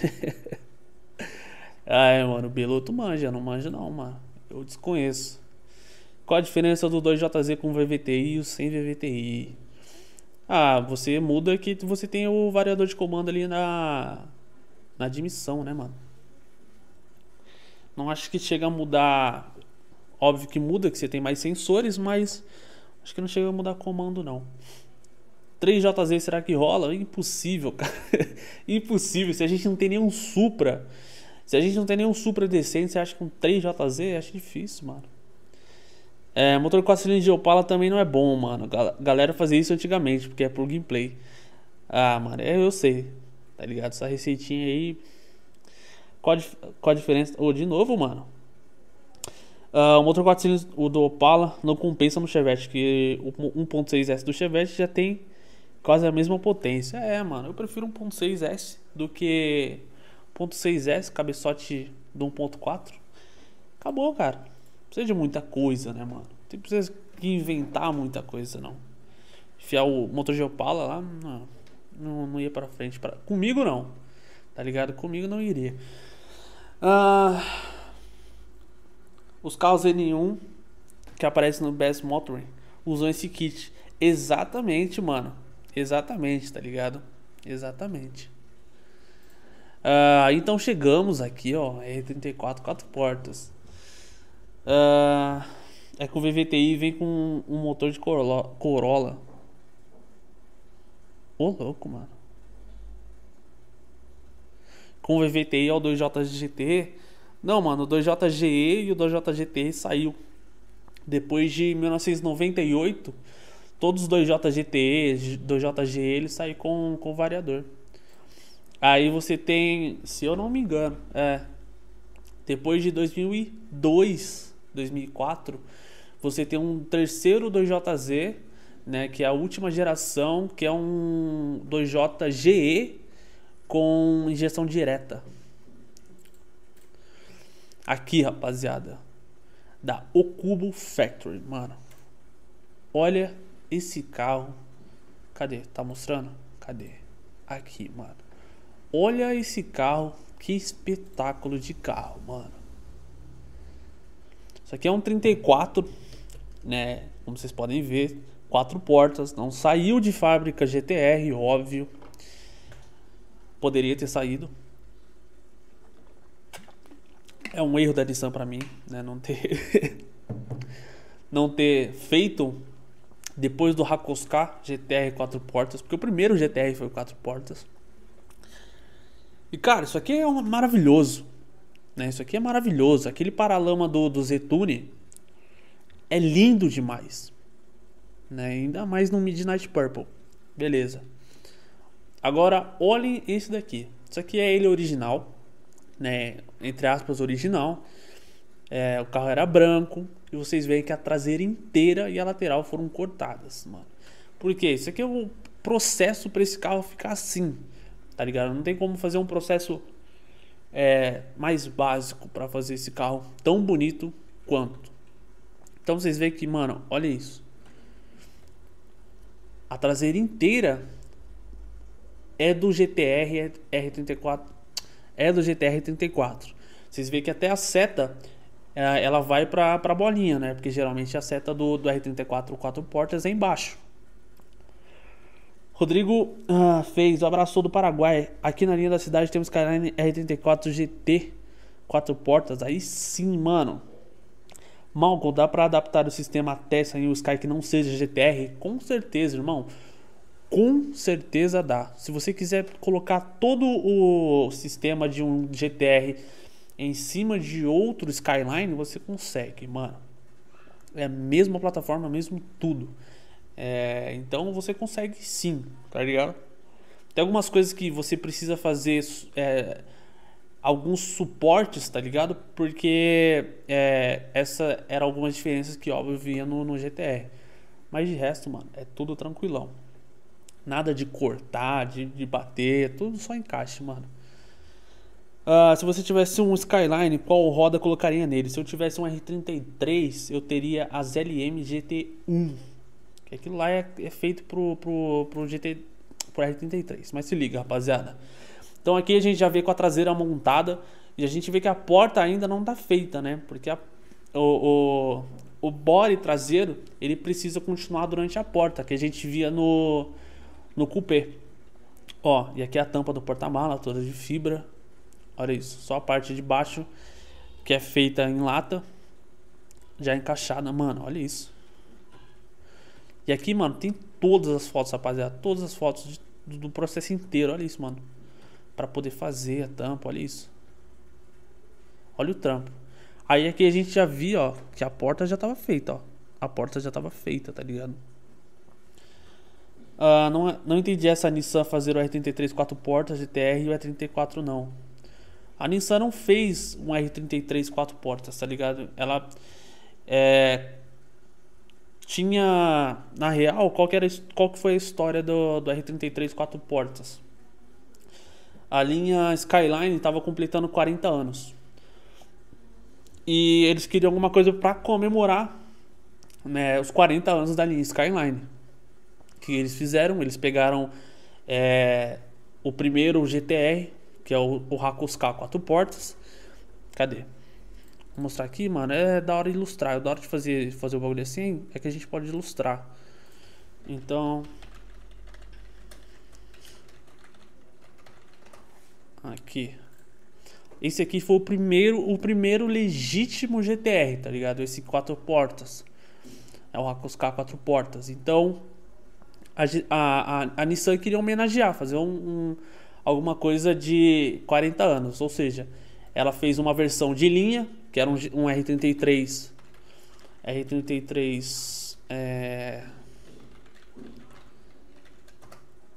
Ai, mano, o Beloto manja, não manja não, mano. Eu desconheço. Qual a diferença do 2JZ com VVTI e o sem VVTI? Ah, você muda que você tem o variador de comando ali na na admissão, né, mano? Não acho que chega a mudar. Óbvio que muda, que você tem mais sensores, mas acho que não chega a mudar comando, não. 3JZ será que rola? Impossível, cara. Impossível. Se a gente não tem nenhum Supra, se a gente não tem nenhum Supra decente, você acha que um 3JZ? Acho difícil, mano. É, motor 4 cilindros de Opala também não é bom, mano. Galera fazia isso antigamente, porque é plug and play. Ah, mano, é, eu sei. Tá ligado? Essa receitinha aí. Qual a, qual a diferença? Ô, oh, de novo, mano. Uh, o motor 4 cilindros, o do Opala, não compensa no Chevette, que o 1.6S do Chevette já tem quase a mesma potência. É, mano, eu prefiro 1.6S do que 1.6S, cabeçote do 1.4. Acabou, cara. Não precisa de muita coisa, né, mano? Não precisa inventar muita coisa, não. Enfiar o motor de Opala lá, não, não, não ia pra frente. Pra... Comigo, não. Tá ligado? Comigo não iria. Ah, os carros N1 que aparecem no Best Motoring usam esse kit. Exatamente, mano. Exatamente, tá ligado? Exatamente. Uh, então chegamos aqui, ó, R34 quatro portas. Uh, é que o VVTI vem com um motor de Corolla. Ô louco, mano. Com o VVTI é o 2JGT. Não, mano, o 2JGE e o 2JGT saiu. Depois de 1998, todos os 2JGTE, 2JGE, ele com, com variador. Aí você tem, se eu não me engano, é, depois de 2002, 2004, você tem um terceiro 2JZ, né, que é a última geração, que é um 2JGE com injeção direta. Aqui, rapaziada, da Okubo Factory, mano. Olha esse carro. Cadê? Tá mostrando? Cadê? Aqui, mano. Olha esse carro, que espetáculo de carro, mano. Isso aqui é um 34, né? Como vocês podem ver, quatro portas, não saiu de fábrica GTR, óbvio. Poderia ter saído. É um erro da Nissan para mim, né? Não ter não ter feito depois do Hakoska GTR quatro portas, porque o primeiro GTR foi quatro portas. E cara, isso aqui é um, maravilhoso. Né? Isso aqui é maravilhoso. Aquele paralama do, do Zetune é lindo demais. Né? Ainda mais no Midnight Purple. Beleza. Agora, olhem esse daqui. Isso aqui é ele original. Né? Entre aspas, original. É, o carro era branco. E vocês veem que a traseira inteira e a lateral foram cortadas, mano. Por quê? Isso aqui é o processo para esse carro ficar assim tá ligado? Não tem como fazer um processo é, mais básico para fazer esse carro tão bonito quanto. Então vocês veem que, mano, olha isso. A traseira inteira é do GTR R34. É do GTR 34. Vocês veem que até a seta ela vai para a bolinha, né? Porque geralmente a seta do, do R34 quatro portas é embaixo. Rodrigo ah, fez o abraço do Paraguai. Aqui na linha da cidade temos Skyline R34 GT, quatro portas. Aí sim, mano. Malcolm, dá para adaptar o sistema Tesla em um Sky que não seja GTR? Com certeza, irmão. Com certeza dá. Se você quiser colocar todo o sistema de um GTR em cima de outro Skyline, você consegue, mano. É a mesma plataforma, mesmo tudo. É, então você consegue sim, tá ligado? Tem algumas coisas que você precisa fazer é, alguns suportes, tá ligado? Porque é, essa era algumas diferenças que óbvio vinha no, no GTR. Mas de resto, mano, é tudo tranquilão. Nada de cortar, de, de bater, tudo só encaixe, mano. Uh, se você tivesse um Skyline, qual roda colocaria nele? Se eu tivesse um R33, eu teria as LM GT1 que aquilo lá é, é feito pro, pro, pro GT pro R33. Mas se liga, rapaziada. Então aqui a gente já vê com a traseira montada e a gente vê que a porta ainda não tá feita, né? Porque a, o, o, o body traseiro ele precisa continuar durante a porta, que a gente via no, no coupé. Ó, e aqui é a tampa do porta-mala, toda de fibra. Olha isso, só a parte de baixo que é feita em lata, já encaixada, mano, olha isso. E aqui, mano, tem todas as fotos, rapaziada. Todas as fotos de, do processo inteiro. Olha isso, mano. Pra poder fazer a tampa, olha isso. Olha o trampo. Aí aqui a gente já viu, ó, que a porta já tava feita, ó. A porta já tava feita, tá ligado? Uh, não, não entendi essa Nissan fazer o R33 quatro portas GTR e o R34 não. A Nissan não fez um R33 quatro portas, tá ligado? Ela é, tinha, na real, qual que, era, qual que foi a história do, do R33 quatro portas? A linha Skyline estava completando 40 anos. E eles queriam alguma coisa para comemorar né, os 40 anos da linha Skyline. Que eles fizeram? Eles pegaram é, o primeiro GTR, que é o, o Hakuska quatro portas. Cadê? Vou mostrar aqui, mano. É da hora de ilustrar. É da hora de fazer, fazer o bagulho assim. É que a gente pode ilustrar. Então. Aqui. Esse aqui foi o primeiro, o primeiro legítimo GTR, tá ligado? Esse quatro portas. É o Hakuska quatro portas. Então. A, a, a, a Nissan queria homenagear, fazer um, um alguma coisa de 40 anos. Ou seja, ela fez uma versão de linha, que era um, um R33. R33. É...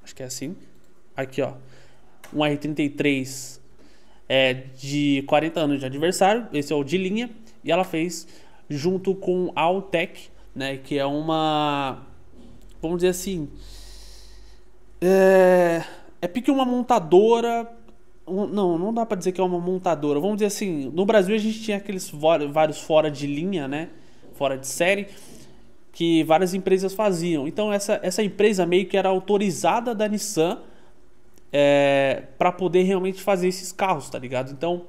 Acho que é assim. Aqui, ó. Um R33 é, de 40 anos de adversário. Esse é o de linha. E ela fez junto com a Altec, né? Que é uma. Vamos dizer assim. É, é pique uma montadora. Não, não dá para dizer que é uma montadora. Vamos dizer assim, no Brasil a gente tinha aqueles vários fora de linha, né? Fora de série que várias empresas faziam. Então essa, essa empresa meio que era autorizada da Nissan é, para poder realmente fazer esses carros, tá ligado? Então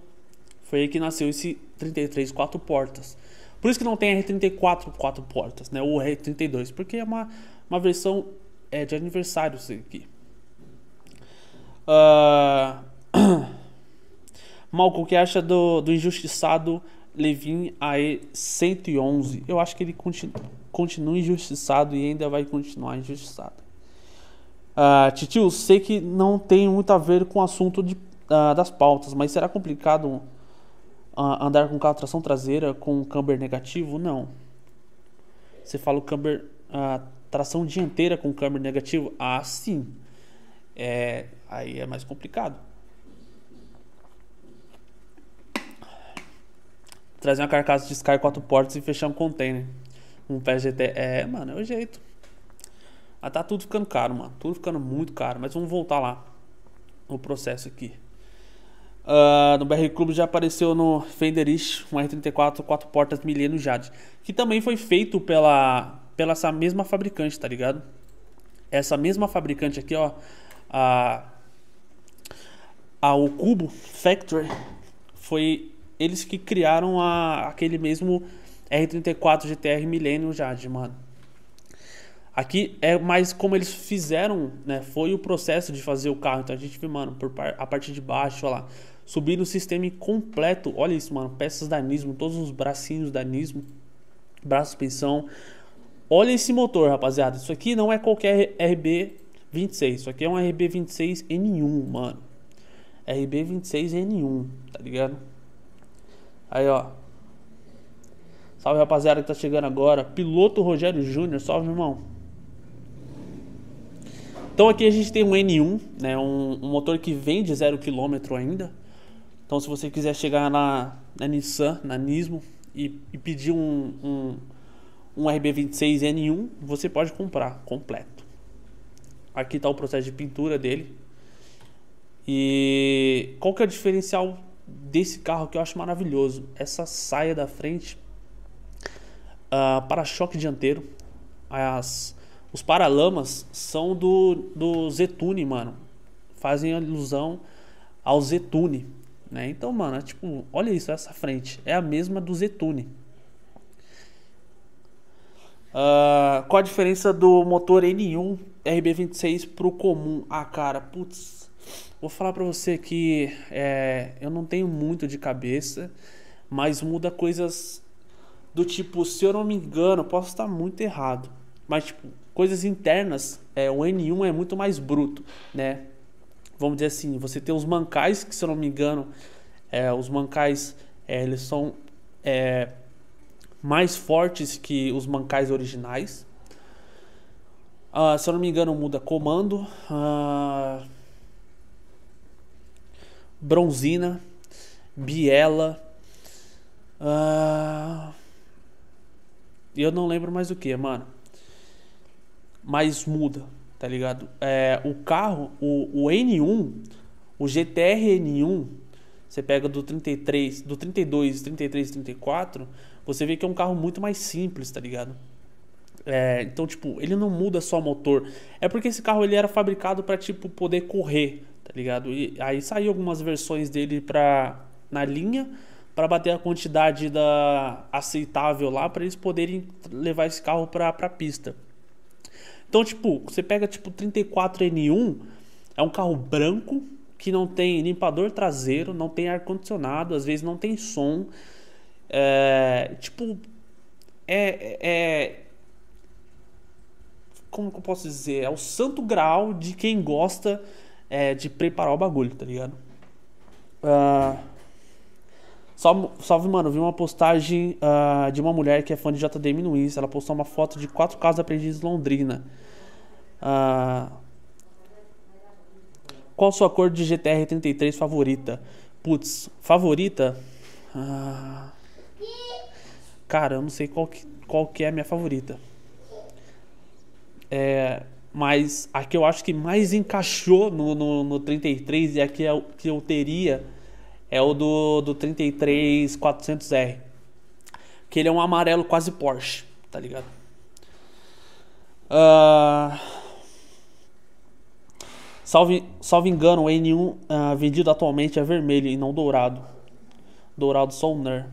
foi aí que nasceu esse 33 quatro portas. Por isso que não tem R34 quatro portas, né? Ou R32, porque é uma, uma versão é, de aniversário isso aqui. Uh... Malcolm, o que acha do, do injustiçado Levin AE 111? Eu acho que ele continua, continua injustiçado e ainda vai continuar injustiçado. Uh, Titio, sei que não tem muito a ver com o assunto de, uh, das pautas, mas será complicado uh, andar com carro tração traseira com camber negativo? Não. Você fala camber, uh, tração dianteira com câmbio negativo? Ah, sim. É, aí é mais complicado. Trazer uma carcaça de Sky 4 portas e fechar um container. Um PGT. É, mano, é o jeito. Mas tá tudo ficando caro, mano. Tudo ficando muito caro. Mas vamos voltar lá. No processo aqui. Uh, no BR Club já apareceu no Fenderish um R34 quatro portas Mileno Jade. Que também foi feito pela pela essa mesma fabricante, tá ligado? Essa mesma fabricante aqui, ó, a, o Cubo Factory foi eles que criaram a, aquele mesmo R34 GTR Millennium Jade, mano. Aqui é mais como eles fizeram, né? Foi o processo de fazer o carro. Então a gente vê, mano, por a parte de baixo, olha lá. Subir o sistema completo. Olha isso, mano. Peças da Nismo, todos os bracinhos da Nismo. Braço suspensão, Olha esse motor, rapaziada. Isso aqui não é qualquer RB26. Isso aqui é um RB26N1, mano. RB26N1, tá ligado? Aí, ó. Salve, rapaziada que tá chegando agora. Piloto Rogério Júnior. Salve, irmão. Então aqui a gente tem um N1, né? Um, um motor que vem de 0 km ainda. Então se você quiser chegar na, na Nissan, na Nismo e, e pedir um, um um RB26N1 você pode comprar completo. Aqui está o processo de pintura dele. E qual que é o diferencial desse carro que eu acho maravilhoso? Essa saia da frente, uh, para-choque dianteiro, as, os paralamas são do, do Zetune, mano. Fazem alusão ao Zetune, né? Então, mano, é tipo, olha isso, essa frente é a mesma do Zetune. Uh, qual a diferença do motor N1 RB26 pro comum? Ah, cara, putz, vou falar pra você que é, eu não tenho muito de cabeça, mas muda coisas do tipo, se eu não me engano, posso estar muito errado, mas tipo, coisas internas, é, o N1 é muito mais bruto, né? Vamos dizer assim, você tem os mancais, que se eu não me engano, é, os mancais, é, eles são é, mais fortes que os mancais originais. Uh, se eu não me engano, muda comando. Uh, bronzina. Biela. Uh, eu não lembro mais o que, mano. Mas muda, tá ligado? É, o carro, o, o N1, o GTR N1, você pega do 33, do 32, 33, 34 você vê que é um carro muito mais simples, tá ligado? É, então, tipo, ele não muda só motor. É porque esse carro ele era fabricado para tipo poder correr, tá ligado? E aí saiu algumas versões dele para na linha para bater a quantidade da aceitável lá para eles poderem levar esse carro para para pista. Então, tipo, você pega tipo 34N1, é um carro branco, que não tem limpador traseiro, não tem ar-condicionado, às vezes não tem som. É, tipo, é, é. Como que eu posso dizer? É o santo grau de quem gosta é, de preparar o bagulho, tá ligado? Uh, salve, salve, mano. Vi uma postagem uh, de uma mulher que é fã de JDM no Insta. Ela postou uma foto de quatro casas aprendidas em Londrina. Uh, qual sua cor de GTR 33 favorita? Putz, favorita? Ah, cara, eu não sei qual que, qual que é a minha favorita. É, mas a que eu acho que mais encaixou no, no, no 33 e a que eu, que eu teria é o do, do 33 400R. Que ele é um amarelo quase Porsche, tá ligado? Uh, salve, salve engano, o N1 uh, ah, vendido atualmente é vermelho e não dourado. Dourado só o NER.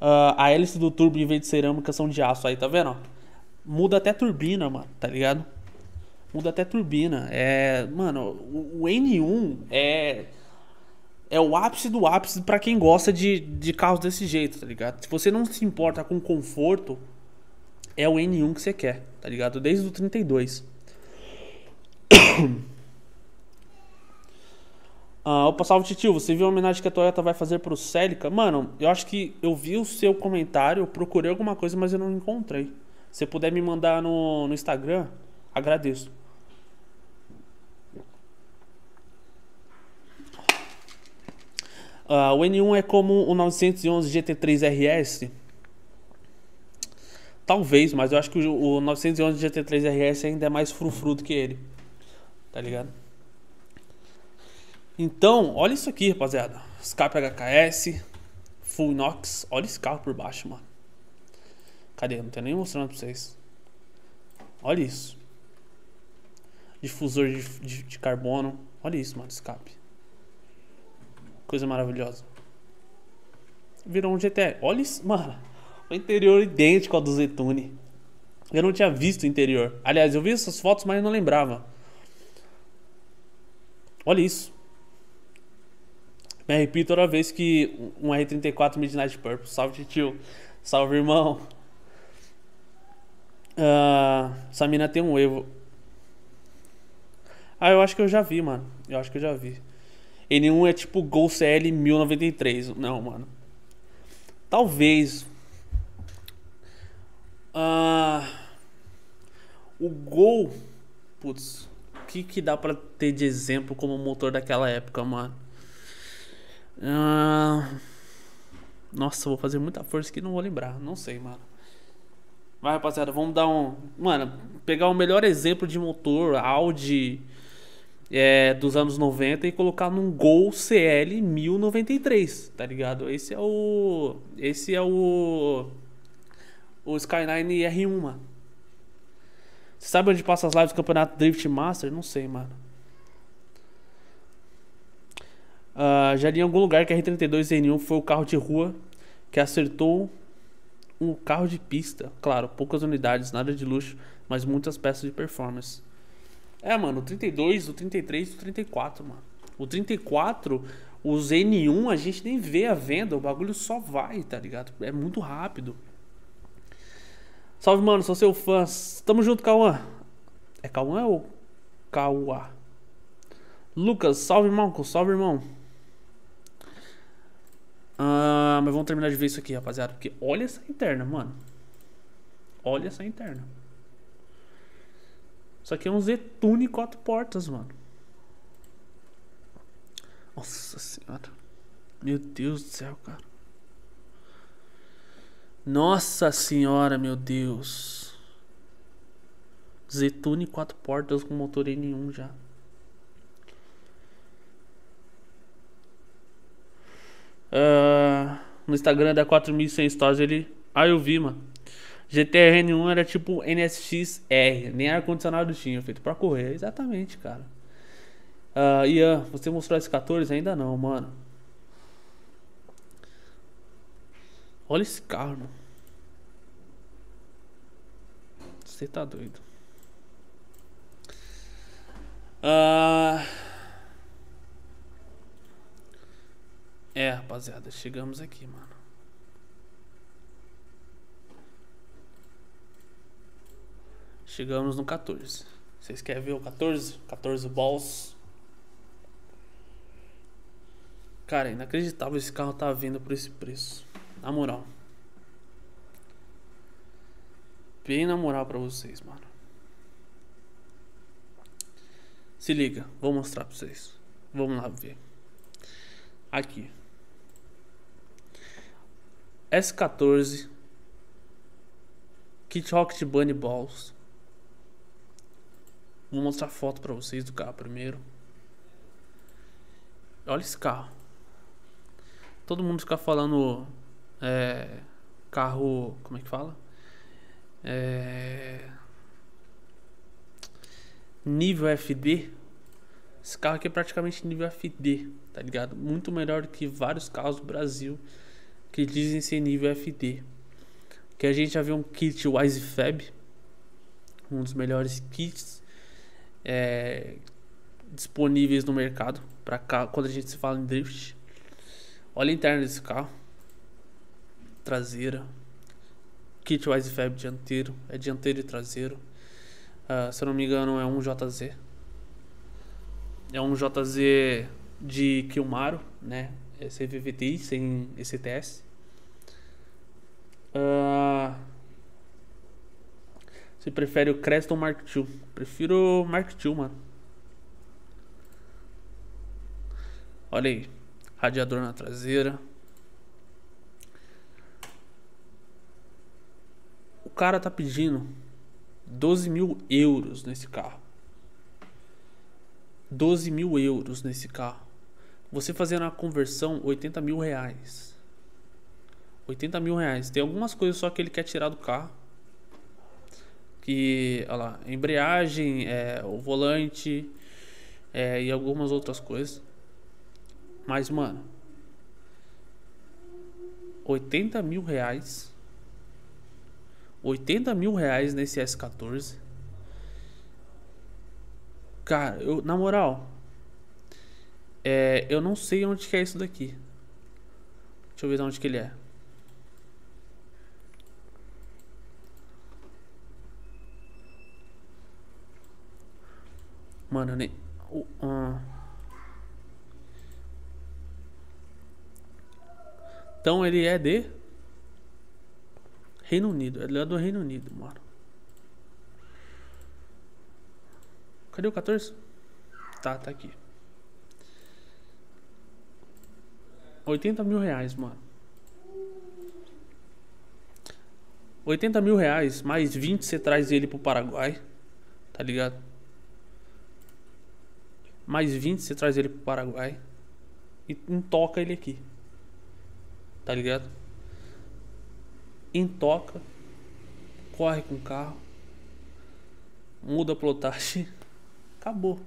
Uh, a hélice do turbo em vez de cerâmica são de aço aí, tá vendo? Muda até turbina, mano, tá ligado? Muda até turbina. É, mano, o, o N1 é é o ápice do ápice para quem gosta de, de carros desse jeito, tá ligado? Se você não se importa com conforto, é o N1 que você quer, tá ligado? Desde o 32. Ah, opa, salve tio, você viu a homenagem que a Toyota vai fazer pro Celica? Mano, eu acho que eu vi o seu comentário, procurei alguma coisa, mas eu não encontrei. Se puder me mandar no, no Instagram, agradeço. Uh, o N1 é como o 911 GT3 RS? Talvez, mas eu acho que o, o 911 GT3 RS ainda é mais frufru do que ele. Tá ligado? Então, olha isso aqui, rapaziada. Escape HKS, Full Inox. Olha esse carro por baixo, mano. Cadê? Não tô nem mostrando pra vocês. Olha isso. Difusor de, de, de carbono. Olha isso, mano. Escape. Coisa maravilhosa. Virou um GTR. Olha isso, mano. O interior idêntico ao do Zetune. Eu não tinha visto o interior. Aliás, eu vi essas fotos, mas não lembrava. Olha isso. Me arrepio toda vez que um R34 Midnight Purple. Salve, tio. Salve, irmão. Uh, essa mina tem um Evo. Ah, eu acho que eu já vi, mano. Eu acho que eu já vi. N1 é tipo Gol CL 1093. Não, mano. Talvez. Uh, o Gol. Putz. O que, que dá pra ter de exemplo como motor daquela época, mano? Uh, nossa, vou fazer muita força que não vou lembrar. Não sei, mano. Vai, rapaziada, vamos dar um. Mano, pegar o melhor exemplo de motor Audi é, dos anos 90 e colocar num Gol CL 1093, tá ligado? Esse é o. Esse é o. O Skyline R1, mano. Você sabe onde passa as lives do campeonato Drift Master? Não sei, mano. Uh, já li em algum lugar que a R32N1 foi o carro de rua que acertou um carro de pista. Claro, poucas unidades, nada de luxo, mas muitas peças de performance. É, mano, o 32, o 33 e o 34, mano. O 34, os N1 a gente nem vê a venda, o bagulho só vai, tá ligado? É muito rápido. Salve, mano, sou seu fã. Tamo junto, Cauã. É Cauã ou Cauã? Lucas, salve, irmão. Salve, irmão. Ah, mas vamos terminar de ver isso aqui, rapaziada. Porque olha essa interna, mano. Olha essa interna. Isso aqui é um Zetune quatro portas, mano. Nossa senhora. Meu Deus do céu, cara. Nossa senhora, meu Deus. Zetune quatro portas com motor N1 já. Uh, no Instagram da 4100 Stories ele. Ah, eu vi, mano. GTR-N1 era tipo NSX-R, nem ar-condicionado tinha, feito pra correr. Exatamente, cara. Uh, Ian, você mostrou S14? Ainda não, mano. Olha esse carro, mano. Você tá doido. Uh, rapaziada, chegamos aqui, mano. Chegamos no 14. Vocês querem ver o 14? 14 balls. Cara, inacreditável esse carro tá vindo por esse preço. Na moral. Bem na moral pra vocês, mano. Se liga, vou mostrar pra vocês. Vamos lá ver. Aqui. S14 Kit Rocket Bunny Balls. Vou mostrar foto pra vocês do carro primeiro. Olha esse carro. Todo mundo fica falando é, carro, como é que fala? É, nível FD. Esse carro aqui é praticamente nível FD, tá ligado? Muito melhor do que vários carros do Brasil que dizem ser nível FD. Que a gente já viu um kit Wise Fab, um dos melhores kits é, disponíveis no mercado para quando a gente se fala em drift. Olha a interna desse carro. Traseira. Kit Wise Fab dianteiro. É dianteiro e traseiro. Uh, se eu não me engano, é um JZ. É um JZ de Kilmaro, né? É CVVT sem ECTS. Uh, ah, você prefere o Creston Mark II? Prefiro o Mark II, mano. Olha aí radiador na traseira. O cara tá pedindo 12 mil euros nesse carro. 12 mil euros nesse carro. Você fazendo a conversão, 80 mil reais. 80 mil reais. Tem algumas coisas só que ele quer tirar do carro. Que, olha lá, embreagem, é, o volante é, e algumas outras coisas. Mas, mano. 80 mil reais. 80 mil reais nesse S14. Cara, eu, na moral. É, eu não sei onde que é isso daqui. Deixa eu ver onde que ele é. Mano, eu nem. Uh, Então ele é de Reino Unido. Ele é do Reino Unido, mano. Cadê o 14? Tá, tá aqui. 80 mil reais, mano. 80 mil reais, mais 20 você traz ele pro Paraguai. Tá ligado? Mais 20 você traz ele pro Paraguai. E toca ele aqui. Tá ligado? Intoca. Corre com o carro. Muda a plotagem. Acabou.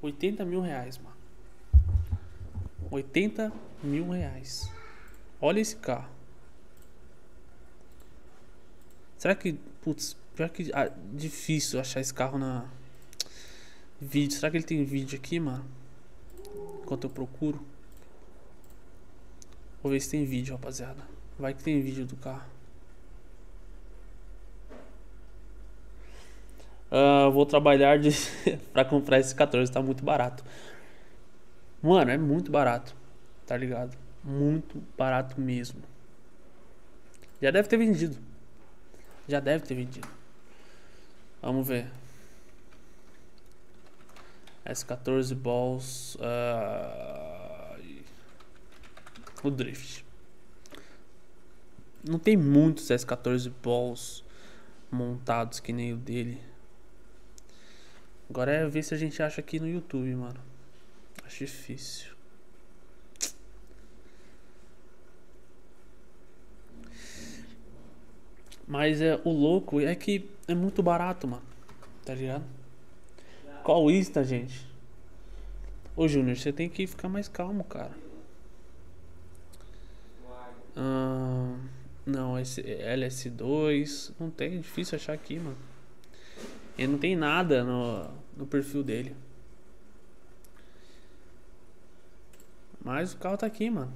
80 mil reais, mano. 80 mil reais. Olha esse carro. Será que. Putz, pior que. Ah, difícil achar esse carro na. Vídeo. Será que ele tem vídeo aqui, mano? Enquanto eu procuro. Vou ver se tem vídeo, rapaziada. Vai que tem vídeo do carro. Uh, vou trabalhar de pra comprar esse 14, tá muito barato. Mano, é muito barato. Tá ligado? Muito barato mesmo. Já deve ter vendido. Já deve ter vendido. Vamos ver. S14 balls. Uh o drift. Não tem muitos S14 balls montados que nem o dele. Agora é ver se a gente acha aqui no YouTube, mano. Acho difícil. Mas é o louco é que é muito barato, mano. Tá ligado? Qual Insta, gente? Ô Júnior, você tem que ficar mais calmo, cara. Uh, não, esse LS2. Não tem, é difícil achar aqui, mano. Ele não tem nada no, no perfil dele. Mas o carro tá aqui, mano.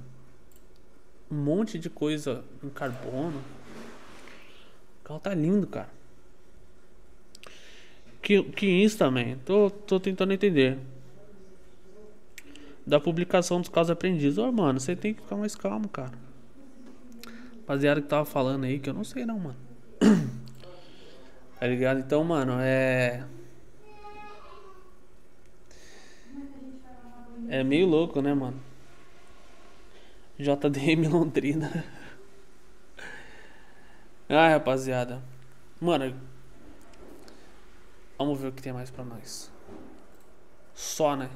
Um monte de coisa em carbono. O carro tá lindo, cara. Que, que isso também? Tô, tô tentando entender. Da publicação dos casos aprendidos. Ô, mano, você tem que ficar mais calmo, cara. Rapaziada que tava falando aí, que eu não sei não, mano. tá ligado? Então, mano, é. É meio louco, né, mano? JDM Londrina. Ai, rapaziada. Mano, vamos ver o que tem mais pra nós. Só, né?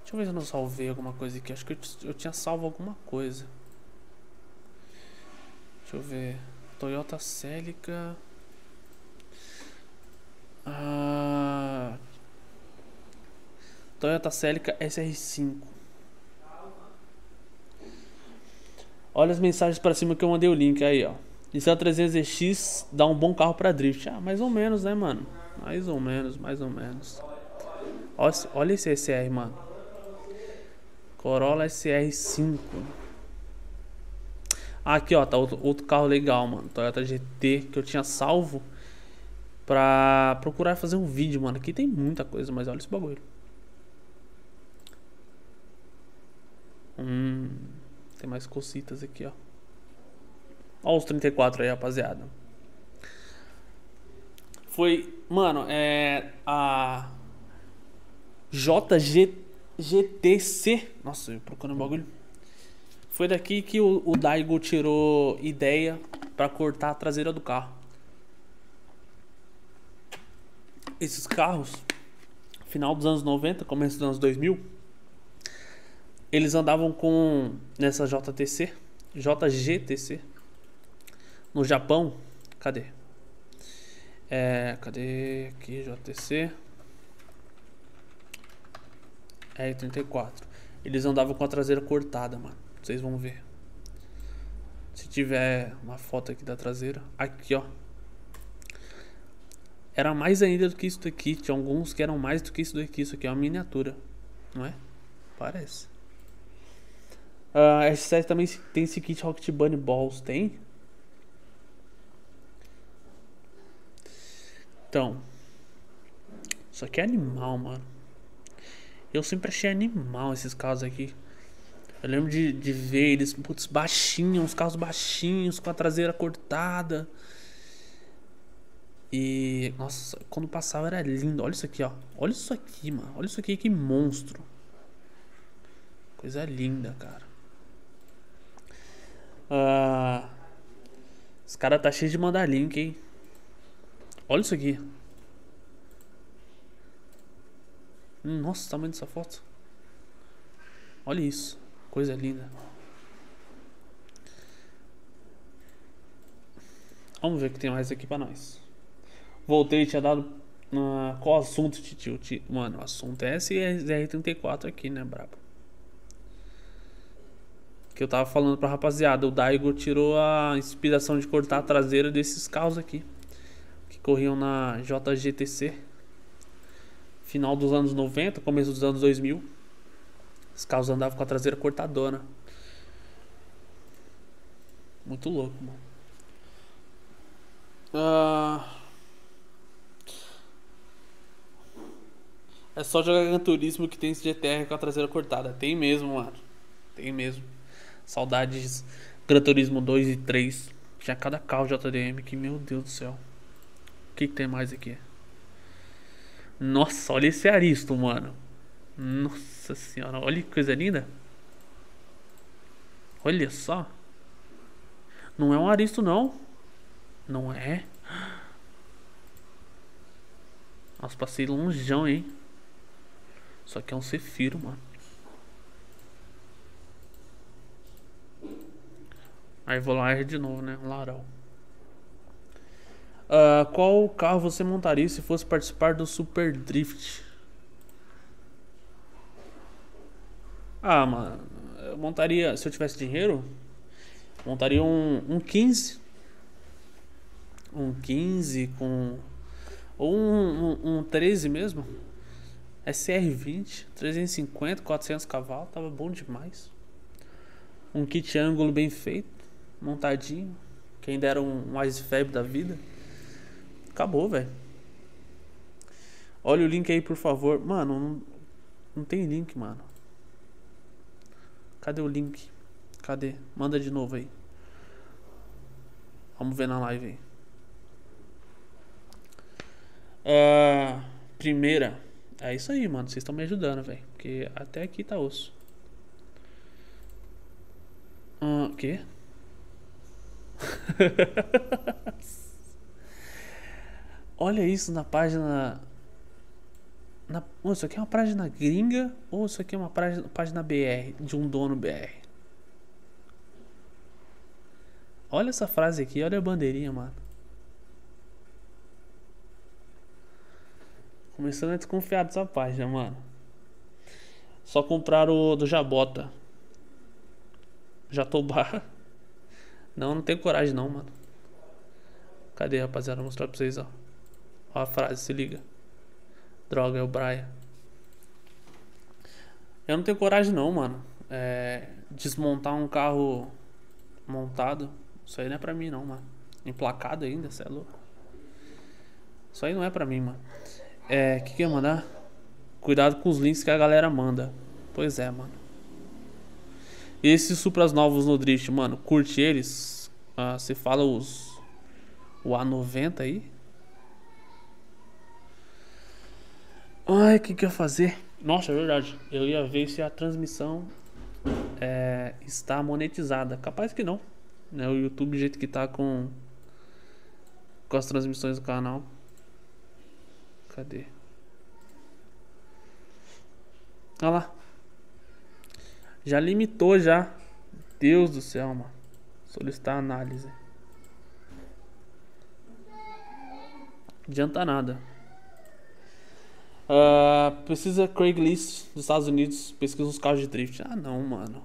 Deixa eu ver se eu não salvei alguma coisa aqui. Acho que eu, eu tinha salvo alguma coisa. Deixa eu ver. Toyota Celica. Ah, Toyota Celica SR5. Olha as mensagens para cima que eu mandei o link aí, ó. Nissan 300X dá um bom carro para drift. Ah, mais ou menos, né, mano? Mais ou menos, mais ou menos. Olha, olha esse SR, mano. Corolla SR5. Aqui, ó, tá outro, outro carro legal, mano. Toyota GT que eu tinha salvo pra procurar fazer um vídeo, mano. Aqui tem muita coisa, mas olha esse bagulho. Hum, tem mais cocitas aqui, ó. Olha os 34 aí, rapaziada. Foi, mano, é a JGTC. Nossa, eu procurando um bagulho. Foi daqui que o, o Daigo tirou ideia para cortar a traseira do carro. Esses carros, final dos anos 90, começo dos anos 2000, eles andavam com nessa JTC, JGTC. No Japão, cadê? É, cadê aqui JTC? R34. Eles andavam com a traseira cortada, mano. Vocês vão ver. Se tiver uma foto aqui da traseira. Aqui, ó. Era mais ainda do que isso daqui. Tinha alguns que eram mais do que isso daqui. Isso aqui é uma miniatura. Não é? Parece. Uh, a S7 também tem esse kit Rocket Bunny Balls. Tem? Então. Isso aqui é animal, mano. Eu sempre achei animal esses carros aqui. Eu lembro de, de ver eles, putz, baixinhos, uns carros baixinhos, com a traseira cortada. E, nossa, quando passava era lindo. Olha isso aqui, ó. Olha isso aqui, mano. Olha isso aqui, que monstro. Coisa linda, cara. Ah, os caras tá cheio de mandar link, hein? Olha isso aqui. Nossa, o tamanho dessa foto. Olha isso. Coisa linda. Vamos ver o que tem mais aqui pra nós. Voltei, tinha dado. Uh, qual assunto, tio? Mano, o assunto é esse R34 aqui, né, brabo? Que eu tava falando pra rapaziada. O Daigo tirou a inspiração de cortar a traseira desses carros aqui. Que corriam na JGTC. Final dos anos 90, começo dos anos 2000. Os carros andavam com a traseira cortadona. Muito louco, mano. Ah... É só jogar Gran Turismo que tem esse GTR com a traseira cortada. Tem mesmo, mano. Tem mesmo. Saudades Gran Turismo 2 e 3. Tinha cada carro JDM que, meu Deus do céu. O que, que tem mais aqui? Nossa, olha esse Aristo, mano. Nossa senhora, olha que coisa linda. Olha só. Não é um aristo, não. Não é? Nossa, passei longeão, hein? Só que é um Cefiro, mano. Aí vou lá de novo, né? Laral. Uh, qual carro você montaria se fosse participar do Super Drift? Ah, mano, eu montaria, se eu tivesse dinheiro, montaria um, um 15. Um 15 com. Ou um, um, um 13 mesmo. SR20, 350, 400 cavalos, tava bom demais. Um kit ângulo bem feito, montadinho. Quem dera um mais febre da vida. Acabou, velho. Olha o link aí, por favor. Mano, não, não tem link, mano. Cadê o link? Cadê? Manda de novo aí. Vamos ver na live aí. Uh, primeira. É isso aí, mano. Vocês estão me ajudando, velho. Porque até aqui tá osso. O uh, quê? Olha isso na página. Na, oh, isso aqui é uma página gringa ou isso aqui é uma página, página BR, de um dono BR? Olha essa frase aqui, olha a bandeirinha, mano. Começando a desconfiar dessa página, mano. Só comprar o do Jabota. Jatobá. Não, não tenho coragem não, mano. Cadê, rapaziada? Vou mostrar pra vocês, ó. Ó a frase, se liga. Droga, é o Brian. Eu não tenho coragem não, mano. É, desmontar um carro montado. Isso aí não é pra mim não, mano. Emplacado ainda, cê é louco. Isso aí não é pra mim, mano. É, o que que eu ia mandar? Cuidado com os links que a galera manda. Pois é, mano. Esses Supras novos no Drift, mano, curte eles? Ah, você fala os... O A90 aí? Ai, o que, que eu ia fazer? Nossa, é verdade. Eu ia ver se a transmissão é, está monetizada. Capaz que não. Né? O YouTube, do jeito que tá com, com as transmissões do canal. Cadê? Olha lá. Já limitou já. Deus do céu, mano. Solicitar análise. Adianta nada. Uh, precisa Craigslist dos Estados Unidos. Pesquisa os carros de drift. Ah, não, mano.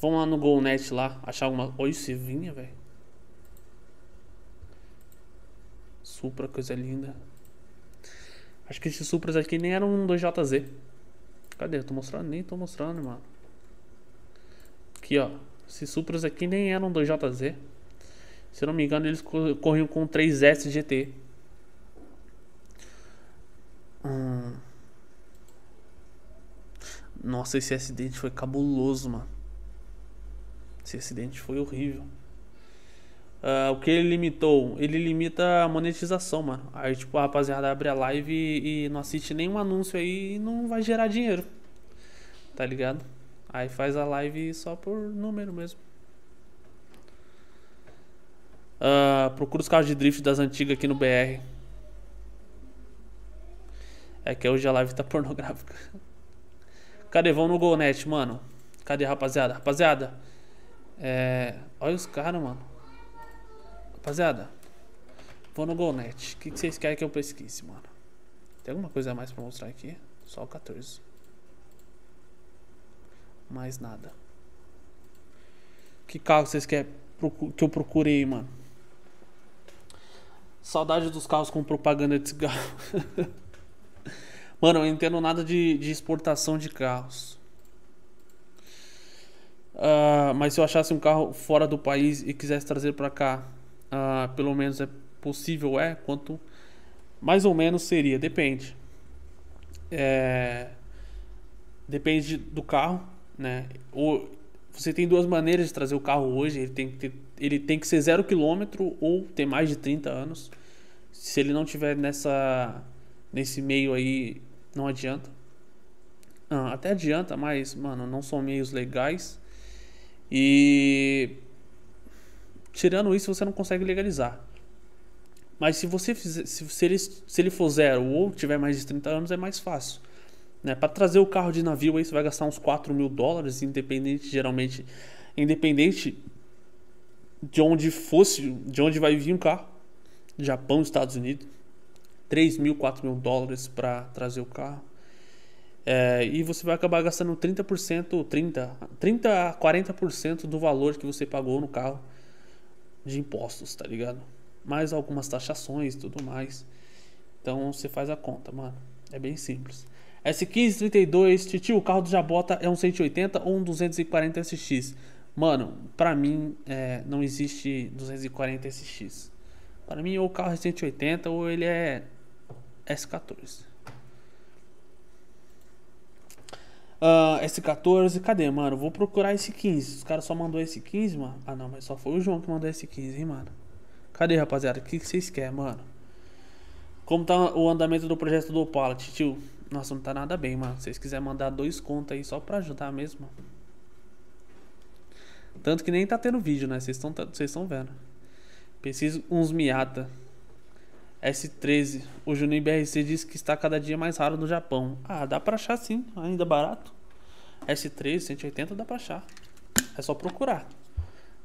Vamos lá no GoNet lá. Achar alguma. Oi, vinha, velho. Supra, coisa linda. Acho que esses Supras aqui nem eram um 2JZ. Cadê? Eu tô mostrando? Nem tô mostrando, mano. Aqui, ó. Esses Supras aqui nem eram 2JZ. Se eu não me engano, eles corriam com 3S GT. Hum. Nossa, esse acidente foi cabuloso, mano. Esse acidente foi horrível. Uh, o que ele limitou? Ele limita a monetização, mano. Aí, tipo, a rapaziada abre a live e, e não assiste nenhum anúncio aí e não vai gerar dinheiro. Tá ligado? Aí faz a live só por número mesmo. Uh, procura os carros de drift das antigas aqui no BR. É que hoje a live tá pornográfica. Cadê? Vamos no GoNet, mano. Cadê, rapaziada? Rapaziada. É... Olha os caras, mano. Rapaziada. Vou no GoNet. O que, que vocês querem que eu pesquise, mano? Tem alguma coisa a mais pra mostrar aqui? Só o 14. Mais nada. Que carro vocês querem que eu procurei, mano? Saudade dos carros com propaganda de cigarro. Mano, eu não entendo nada de, de exportação de carros. Uh, mas se eu achasse um carro fora do país e quisesse trazer para cá, uh, pelo menos é possível, é? Quanto mais ou menos seria? Depende. É, depende do carro, né? Ou você tem duas maneiras de trazer o carro hoje. Ele tem que, ter, ele tem que ser zero quilômetro ou ter mais de 30 anos. Se ele não tiver nessa nesse meio aí não adianta. Ah, até adianta, mas, mano, não são meios legais. E. Tirando isso, você não consegue legalizar. Mas se você fizer, se, se, ele, se ele for zero ou tiver mais de 30 anos, é mais fácil. Né? Para trazer o carro de navio aí, você vai gastar uns 4 mil dólares, independente, geralmente, independente de onde fosse, de onde vai vir um carro. Japão, Estados Unidos. 3 mil, 4 mil dólares para trazer o carro. É, e você vai acabar gastando 30%, 30, 30 a 40% do valor que você pagou no carro de impostos, tá ligado? Mais algumas taxações e tudo mais. Então você faz a conta, mano. É bem simples. S1532, Titio, o carro do Jabota é um 180 ou um 240 SX? Mano, pra mim é, não existe 240 SX. Para mim, ou o carro é 180 ou ele é S14. Uh, S14, cadê, mano? Vou procurar esse 15. Os caras só mandou esse 15, mano. Ah, não, mas só foi o João que mandou esse 15, hein, mano. Cadê, rapaziada? O que, que vocês querem, mano? Como tá o andamento do projeto do Opala, tio? Nossa, não tá nada bem, mano. Se vocês quiserem mandar dois contos aí só pra ajudar mesmo. Tanto que nem tá tendo vídeo, né? Vocês estão vendo. Preciso uns Miata. S13. O Juninho BRC disse que está cada dia mais raro no Japão. Ah, dá pra achar sim, ainda barato. S13, 180 dá pra achar. É só procurar.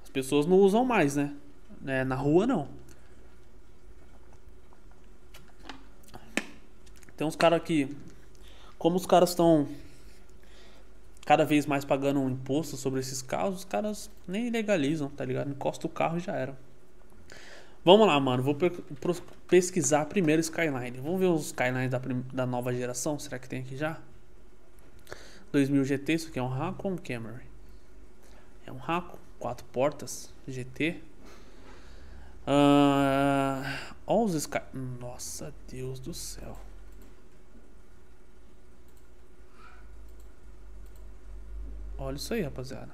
As pessoas não usam mais, né? É, na rua não. Tem uns caras que. Como os caras estão cada vez mais pagando um imposto sobre esses carros, os caras nem legalizam, tá ligado? Encosta o carro e já era. Vamos lá, mano. Vou pesquisar primeiro Skyline. Vamos ver os Skylines da, da nova geração. Será que tem aqui já? 2000 GT. Isso aqui é um Raco ou um Camry? É um Raco. Quatro portas. GT. Uh, olha os Sky... Nossa, Deus do céu. Olha isso aí, rapaziada.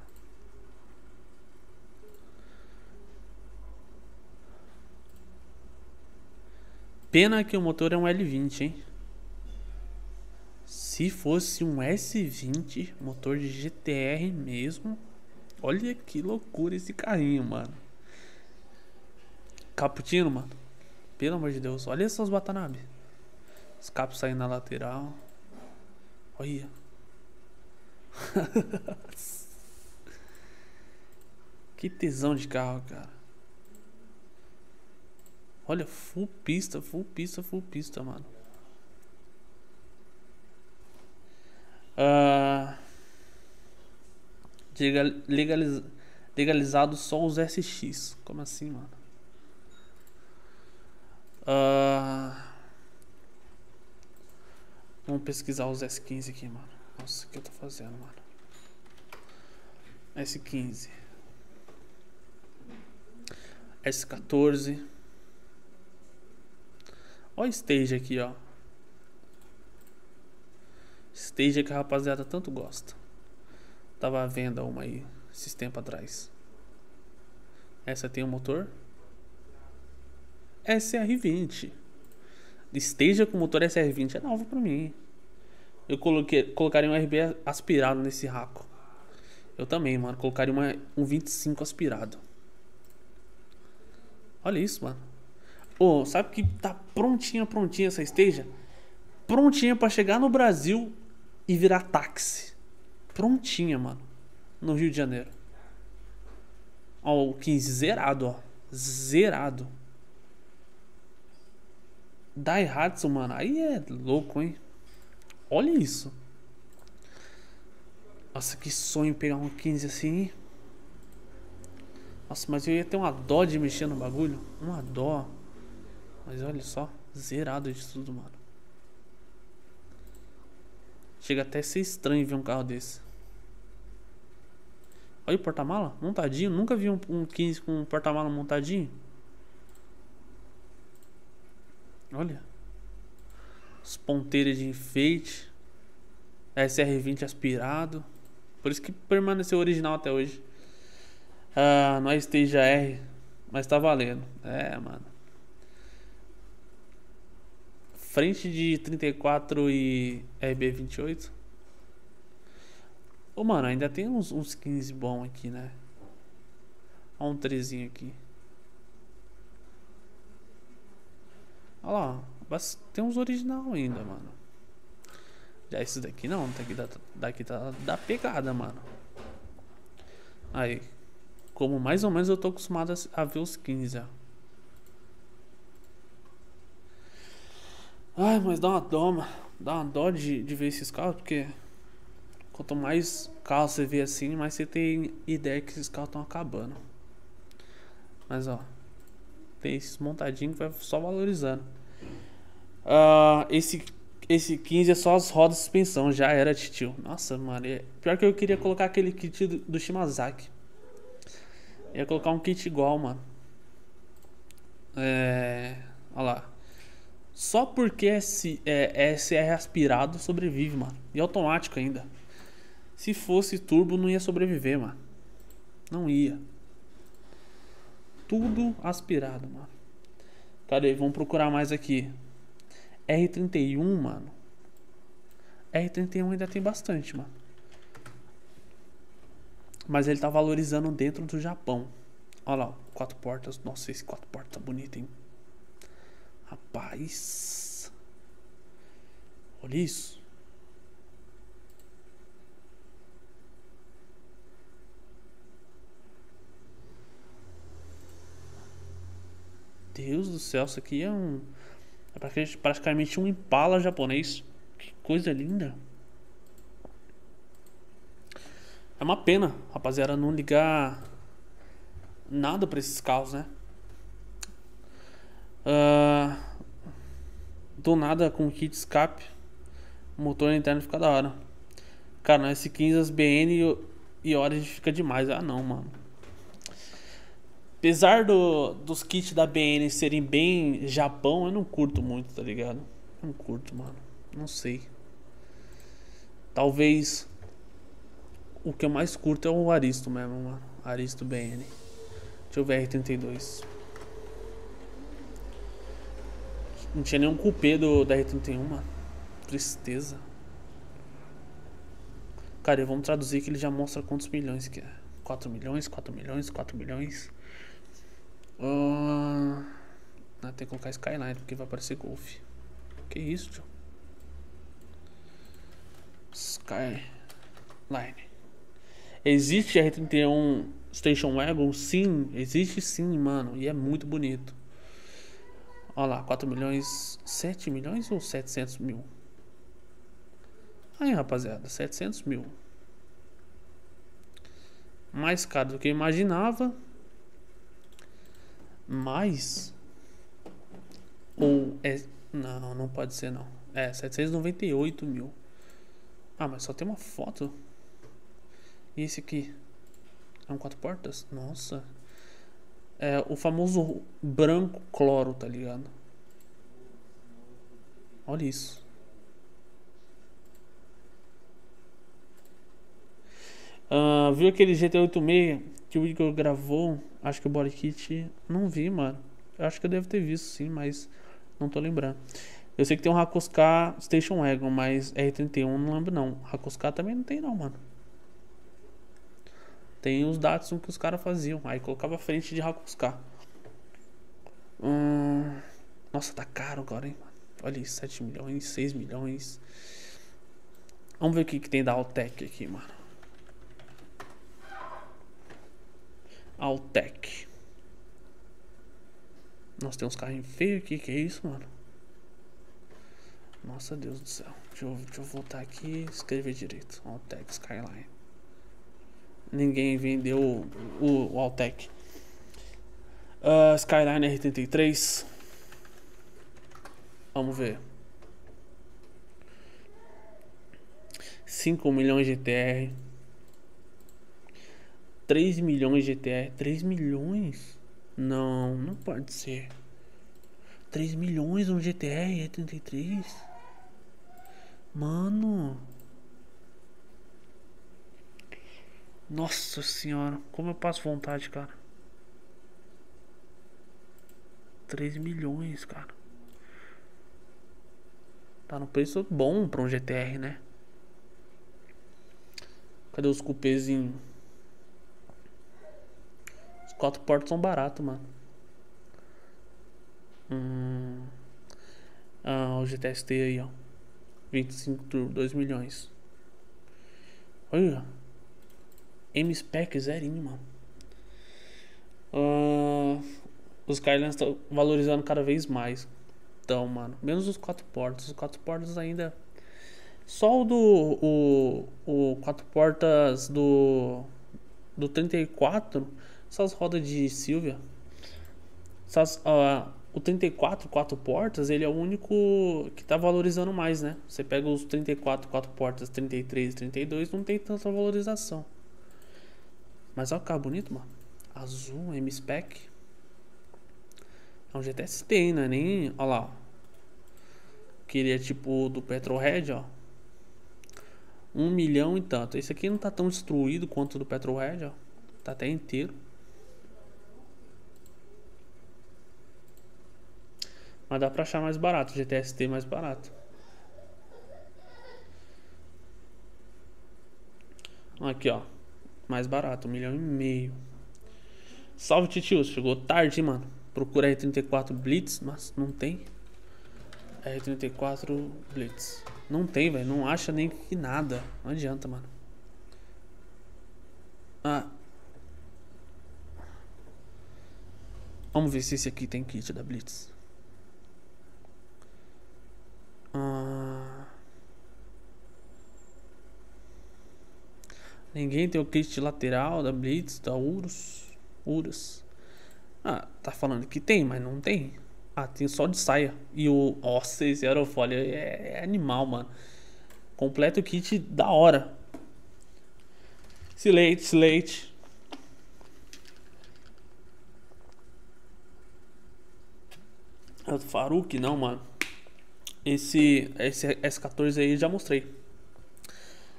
Pena que o motor é um L20, hein? Se fosse um S20, motor de GTR mesmo. Olha que loucura esse carrinho, mano. Caputino, mano. Pelo amor de Deus. Olha essas Watanabe. Escape saindo na lateral. Olha. que tesão de carro, cara. Olha, full pista, full pista, full pista, mano. Uh, legaliz, legalizado só os SX. Como assim, mano? Uh, vamos pesquisar os S15 aqui, mano. Nossa, o que eu tô fazendo, mano? S15 S14 Olha o stage aqui, ó. Stage que a rapaziada tanto gosta. Tava à venda uma aí, esses tempos atrás. Essa tem o um motor SR20. Stage com motor SR20 é novo pra mim. Eu coloquei, colocaria um RB aspirado nesse raco. Eu também, mano. Colocaria uma, um 25 aspirado. Olha isso, mano. Pô, sabe que tá prontinha, prontinha essa esteja? Prontinha para chegar no Brasil e virar táxi. Prontinha, mano. No Rio de Janeiro. Ó, o 15 zerado, ó. Zerado. Daihatsu, mano. Aí é louco, hein? Olha isso. Nossa, que sonho pegar um 15 assim. Nossa, mas eu ia ter uma dó de mexer no bagulho. Uma dó. Mas olha só, zerado de tudo, mano. Chega até a ser estranho ver um carro desse. Olha o porta-mala, montadinho. Nunca vi um, um 15 com um porta-mala montadinho. Olha. Os ponteiros de enfeite. SR20 aspirado. Por isso que permaneceu original até hoje. Ah, nós esteja R. Mas tá valendo. É, mano. Frente de 34 e RB28. Ô, mano, ainda tem uns, uns 15 bom aqui, né? Olha um trezinho aqui. Olha lá. Tem uns original ainda, mano. Já esses daqui não. Daqui, da, daqui tá da pegada, mano. Aí. Como mais ou menos eu tô acostumado a, a ver os 15, ó. Ai, mas dá uma dó, dá uma dó de, de ver esses carros, porque quanto mais carros você vê assim, mais você tem ideia que esses carros estão acabando. Mas ó, tem esses montadinhos que vai só valorizando. Uh, esse esse 15 é só as rodas de suspensão, já era titio. Nossa, mano, é... pior que eu queria colocar aquele kit do, do Shimazaki. ia colocar um kit igual, mano. É. Olha lá. Só porque é, é, SR aspirado sobrevive, mano. E automático ainda. Se fosse turbo, não ia sobreviver, mano. Não ia. Tudo aspirado, mano. Cadê? Vamos procurar mais aqui. R31, mano. R31 ainda tem bastante, mano. Mas ele tá valorizando dentro do Japão. Olha lá, quatro portas. Nossa, esse quatro portas tá bonito, hein? Rapaz. Olha isso. Deus do céu, isso aqui é um. É praticamente um impala japonês. Que coisa linda. É uma pena, rapaziada, não ligar nada para esses carros, né? Uh, do nada com kit escape, motor interno fica da hora. Cara, no S15 as BN e Origin fica demais. Ah não, mano. Apesar do, dos kits da BN serem bem Japão, eu não curto muito, tá ligado? Não curto, mano. Não sei. Talvez o que eu mais curto é o Aristo mesmo, mano. Aristo BN. Deixa eu ver R32. Não tinha nenhum cupê do, da R31, mano. Tristeza. Cara, vamos traduzir que ele já mostra quantos milhões que é. 4 milhões, 4 milhões, 4 milhões. Uh, ah, que colocar Skyline porque vai aparecer Golf. Que isso, tio? Skyline. Existe R31 Station Wagon? Sim, existe sim, mano. E é muito bonito. Olha lá, 4 milhões. 7 milhões ou 700 mil? Aí, rapaziada, 700 mil. Mais caro do que eu imaginava. Mas. Ou é. Não, não pode ser não. É, 798 mil. Ah, mas só tem uma foto. E esse aqui? É um quatro portas? Nossa. É o famoso branco cloro, tá ligado? Olha isso. Uh, viu aquele GT86 que o Igor gravou? Acho que o body kit. Não vi, mano. Eu acho que eu devo ter visto sim, mas não tô lembrando. Eu sei que tem um Hakuska Station Wagon, mas R31 não lembro não. Hakuska também não tem não, mano. Tem os Datsun que os caras faziam. Aí colocava frente de Hakuska. Hum... Nossa, tá caro agora, hein, mano. Olha isso, 7 milhões, 6 milhões. Vamos ver o que, que tem da Altec aqui, mano. Altec. Nossa, tem uns carrinhos feios aqui. Que é isso, mano? Nossa, Deus do céu. Deixa eu, deixa eu voltar aqui e escrever direito. Altec Skyline. Ninguém vendeu o, o, o Altec. Uh, Skyline R33. Vamos ver. 5 milhões de TR. 3 milhões de TR. 3 milhões? Não, não pode ser. 3 milhões um GTR 83? Mano. Nossa senhora, como eu passo vontade, cara. 3 milhões, cara. Tá no preço bom pra um GTR, né? Cadê os cupês Os quatro portas são baratos, mano. Hum... Ah, o GTST aí, ó. 25 turbo, 2 milhões. Olha. M-Spec zerinho, mano. Uh, os Skylands estão valorizando cada vez mais. Então, mano. Menos os quatro portas. Os quatro portas ainda. Só o do. O, o quatro portas do. Do 34. Essas rodas de Silvia. Essas, uh, o 34 quatro portas, ele é o único que tá valorizando mais, né? Você pega os 34 quatro portas, 33, 32, não tem tanta valorização. Mas olha o carro bonito, mano. Azul, M-Spec. É um GTST, hein? Não é nem... Olha lá. Que ele é tipo do Petrohead, ó. Um milhão e tanto. Esse aqui não tá tão destruído quanto do Petrohead, ó. Tá até inteiro. Mas dá pra achar mais barato, GTST mais barato. Aqui, ó. Mais barato, um milhão e meio. Salve, titio. Chegou tarde, mano. Procura R34 Blitz, mas não tem. R34 Blitz. Não tem, velho. Não acha nem que nada. Não adianta, mano. Ah. Vamos ver se esse aqui tem kit da Blitz. Ah. Ninguém tem o kit lateral da Blitz, da Urus. Urus. Ah, tá falando que tem, mas não tem. Ah, tem só de saia. E o. Nossa, esse aerofólio é, é animal, mano. Completa o kit da hora. Slate, Slate. Faruk, não, mano. Esse, esse S14 aí já mostrei.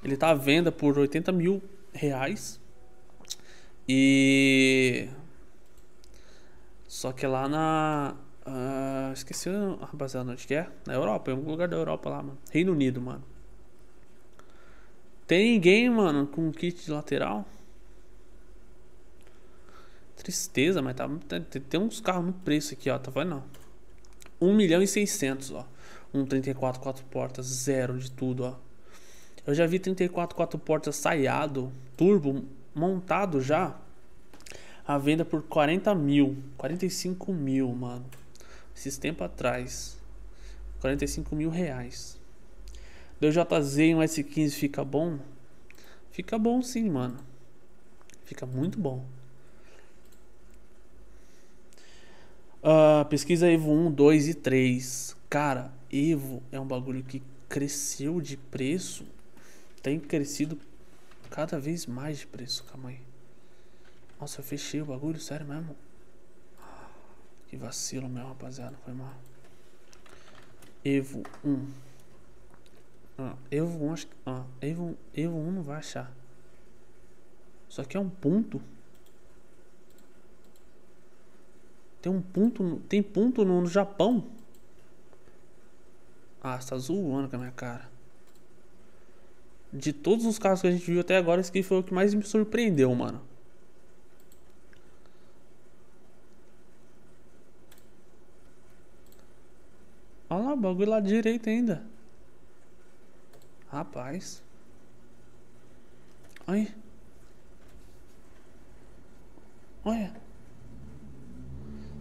Ele tá à venda por 80 mil reais. E. Só que lá na. Uh, esqueci, rapaziada, onde que é? Na Europa, em algum lugar da Europa lá, mano. Reino Unido, mano. Tem ninguém, mano, com kit de lateral? Tristeza, mas tá, tem, tem uns carros no preço aqui, ó. Tá vendo? Não. 1 milhão e 600, ó. Um 34 quatro portas, zero de tudo, ó. Eu já vi 34 quatro portas saiado, turbo, montado já. A venda por 40 mil, 45 mil, mano. Esses tempos atrás. 45 mil reais. DJZ em um S15 fica bom? Fica bom sim, mano. Fica muito bom. Uh, pesquisa Evo 1, 2 e 3. Cara, Evo é um bagulho que cresceu de preço. Tem crescido cada vez mais de preço. Calma aí. Nossa, eu fechei o bagulho, sério mesmo. Que vacilo meu, rapaziada. Foi mal. Evo 1. Ah, Evo 1 acho que. Ah, Evo, Evo 1 não vai achar. Só que é um ponto. Tem um ponto. Tem ponto no, no Japão. Ah, tá zoando com a minha cara. De todos os carros que a gente viu até agora, esse aqui foi o que mais me surpreendeu, mano. Olha lá, o bagulho lá direito ainda. Rapaz. Olha. Olha.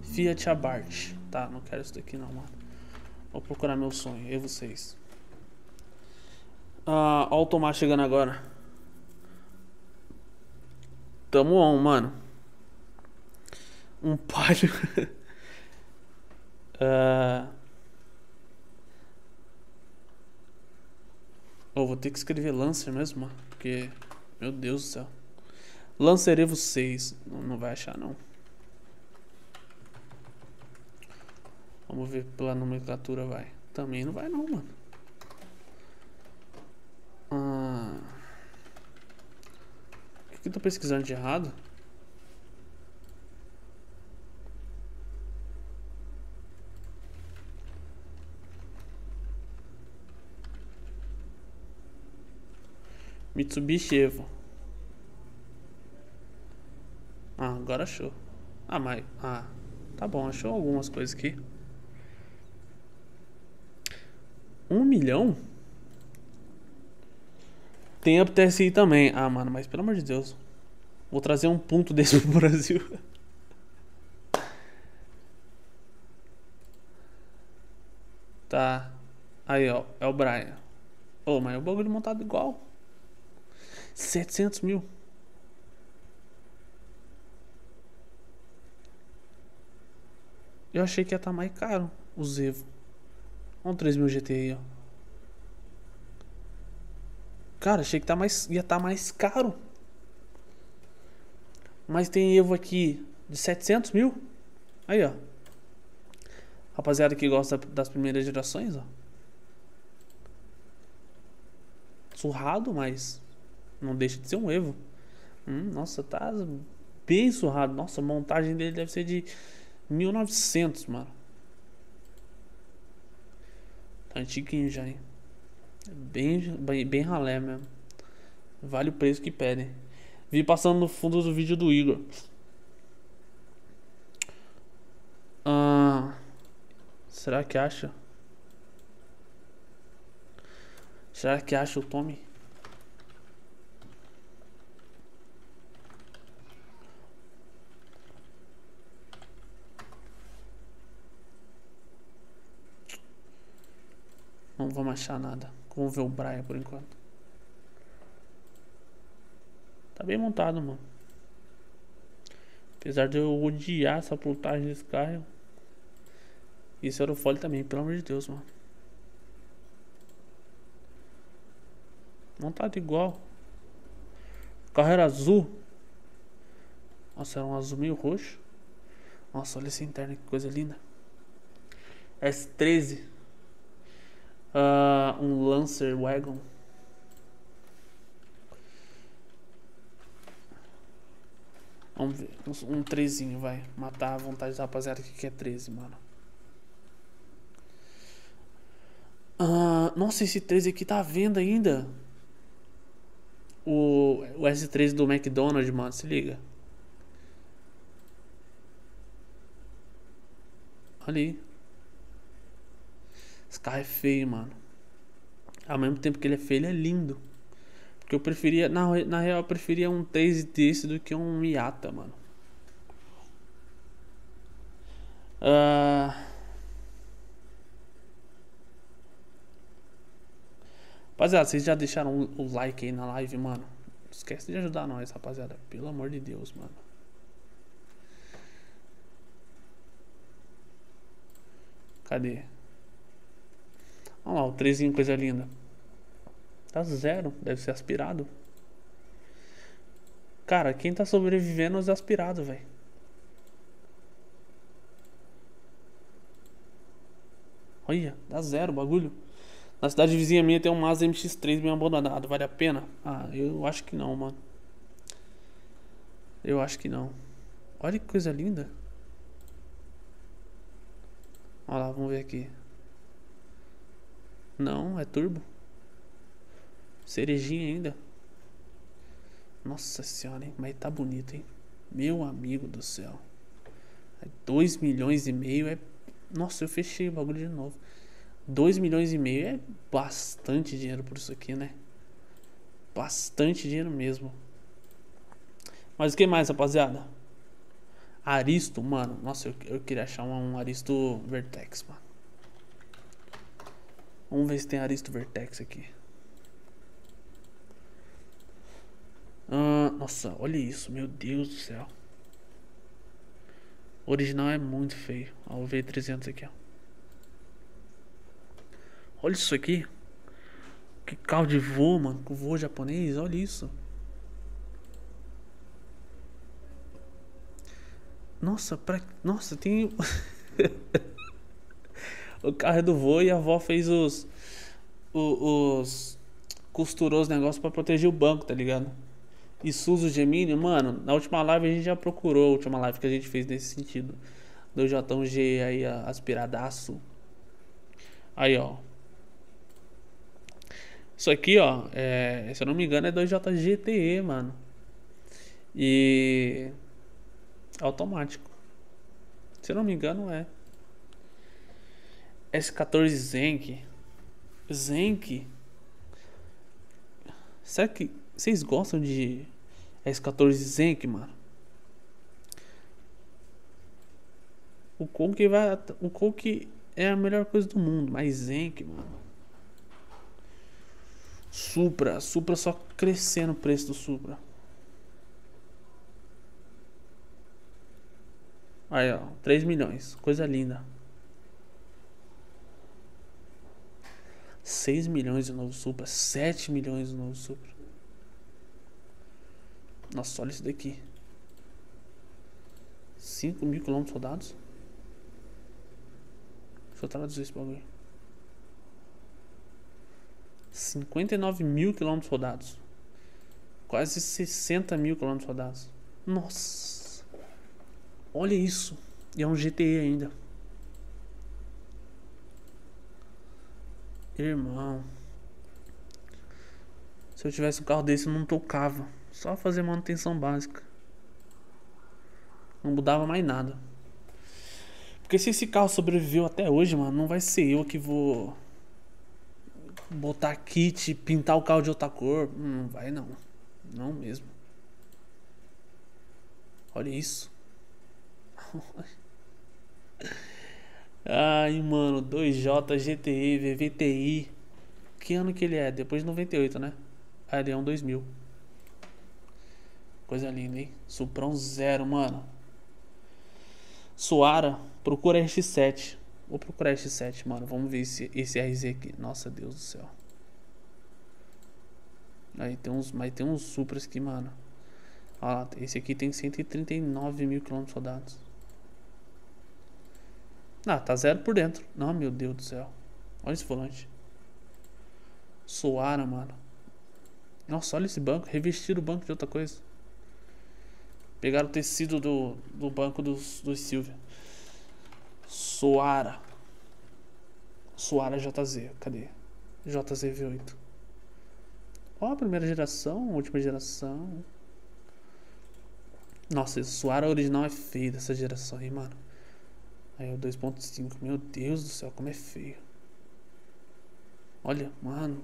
Fiat Abarth. Tá, não quero isso daqui não, mano. Vou procurar meu sonho. E vocês? Ah, ó o Tomás chegando agora. Tamo on, mano. Um palio. uh... Oh, vou ter que escrever Lancer mesmo, porque... Meu Deus do céu. Lancer Evo 6. Não, não vai achar, não. Vamos ver pela nomenclatura, vai. Também não vai, não, mano. Ah. O que eu tô pesquisando de errado? Mitsubishi Evo. Ah, agora achou. Ah, mas. Ah, tá bom, achou algumas coisas aqui. Um milhão? Tem a TSI também. Ah, mano, mas pelo amor de Deus. Vou trazer um ponto desse pro Brasil. Tá. Aí, ó. É o Brian. Ô, oh, mas é o bagulho montado igual. 700 mil. Eu achei que ia estar tá mais caro o Zevo. Olha o 3000 GT aí, ó. Cara, achei que tá mais, ia estar tá mais caro. Mas tem Evo aqui de 700 mil. Aí, ó. Rapaziada que gosta das primeiras gerações, ó. Surrado, mas não deixa de ser um Evo. Hum, nossa, tá bem surrado. Nossa, a montagem dele deve ser de 1900, mano. Antiguinho já, hein? Bem, bem, bem ralé mesmo. Vale o preço que pedem. Vi passando no fundo do vídeo do Igor. Ah, será que acha? Será que acha o Tommy? Vamos achar nada. Vamos ver o Brian por enquanto. Tá bem montado, mano. Apesar de eu odiar essa plotagem desse carro. Isso era o fole também, pelo amor de Deus, mano. Montado igual. O carro era azul. Nossa, era um azul meio roxo. Nossa, olha essa interna, que coisa linda. S13. Uh, um Lancer Wagon. Vamos ver. Um, um 13, vai. Matar a vontade da rapaziada que quer 13, mano. Ah, nossa, esse 13 aqui tá à venda ainda. O, o S13 do McDonald's, mano. Se liga. Ali. Esse carro é feio, mano. Ao mesmo tempo que ele é feio, ele é lindo. Porque eu preferia, na, na real, eu preferia um 3 desse do que um Miata, mano. Uh... Rapaziada, vocês já deixaram o like aí na live, mano? Não esquece de ajudar nós, rapaziada. Pelo amor de Deus, mano. Cadê? Olha lá, o trezinho, coisa linda. Tá zero, deve ser aspirado. Cara, quem tá sobrevivendo é os aspirados, velho. Olha, dá zero o bagulho. Na cidade vizinha minha tem um Mazda MX-3 bem abandonado. Vale a pena? Ah, eu acho que não, mano. Eu acho que não. Olha que coisa linda. Olha lá, vamos ver aqui. Não, é turbo. Cerejinha ainda. Nossa senhora, hein? Mas tá bonito, hein? Meu amigo do céu. 2 milhões e meio é. Nossa, eu fechei o bagulho de novo. 2 milhões e meio é bastante dinheiro por isso aqui, né? Bastante dinheiro mesmo. Mas o que mais, rapaziada? Aristo, mano. Nossa, eu, eu queria achar um, um Aristo Vertex, mano. Vamos ver se tem Aristo Vertex aqui. Ah, nossa, olha isso, meu Deus do céu. O original é muito feio. Ó, o V300 aqui, ó. Olha isso aqui. Que carro de voo, mano. Com voo japonês, olha isso. Nossa, pra... Nossa, tem... o carro é do voo e a avó fez os... Os... os... Costurou os negócios pra proteger o banco, tá ligado? Isuzu Gemini, mano, na última live a gente já procurou, a última live que a gente fez nesse sentido. Do J1G aí, aspiradaço. Aí, ó. Isso aqui, ó, é, se eu não me engano é 2JGTE, mano. E automático. Se eu não me engano é S14 Zenk. Zenk. Será que vocês gostam de S14 Zenk, mano. O Coke vai. O Coke é a melhor coisa do mundo, mas Zenk, mano. Supra, Supra só crescendo o preço do Supra. Aí, ó, 3 milhões. Coisa linda. 6 milhões de novo Supra. 7 milhões de novo Supra. Nossa, olha isso daqui. 5 mil quilômetros rodados. Deixa eu traduzir esse bagulho. 59 mil quilômetros rodados. Quase 60 mil quilômetros rodados. Nossa. Olha isso. E é um GTE ainda. Irmão. Se eu tivesse um carro desse, eu não tocava. Só fazer manutenção básica. Não mudava mais nada. Porque se esse carro sobreviveu até hoje, mano, não vai ser eu que vou botar kit, pintar o carro de outra cor. Não vai não. Não mesmo. Olha isso. Ai, mano, 2J GTI VVTI. Que ano que ele é? Depois de 98, né? Ah, ele é um 2000. Coisa linda, hein? Suprão zero, mano. Suara, procura RX7. Vou procurar RX7, mano. Vamos ver esse, esse RZ aqui. Nossa, Deus do céu. Aí tem uns, mas tem uns Supras aqui, mano. Lá, esse aqui tem 139 mil quilômetros rodados. Ah, tá zero por dentro. Não, meu Deus do céu. Olha esse volante. Suara, mano. Nossa, olha esse banco. Revestiram o banco de outra coisa. Pegaram o tecido do, do banco dos, dos Silvia. Soara. Soara JZ. Cadê? JZV8. Ó, a primeira geração, última geração. Nossa, esse Soara original é feio dessa geração aí, mano. Aí o 2.5. Meu Deus do céu, como é feio. Olha, mano.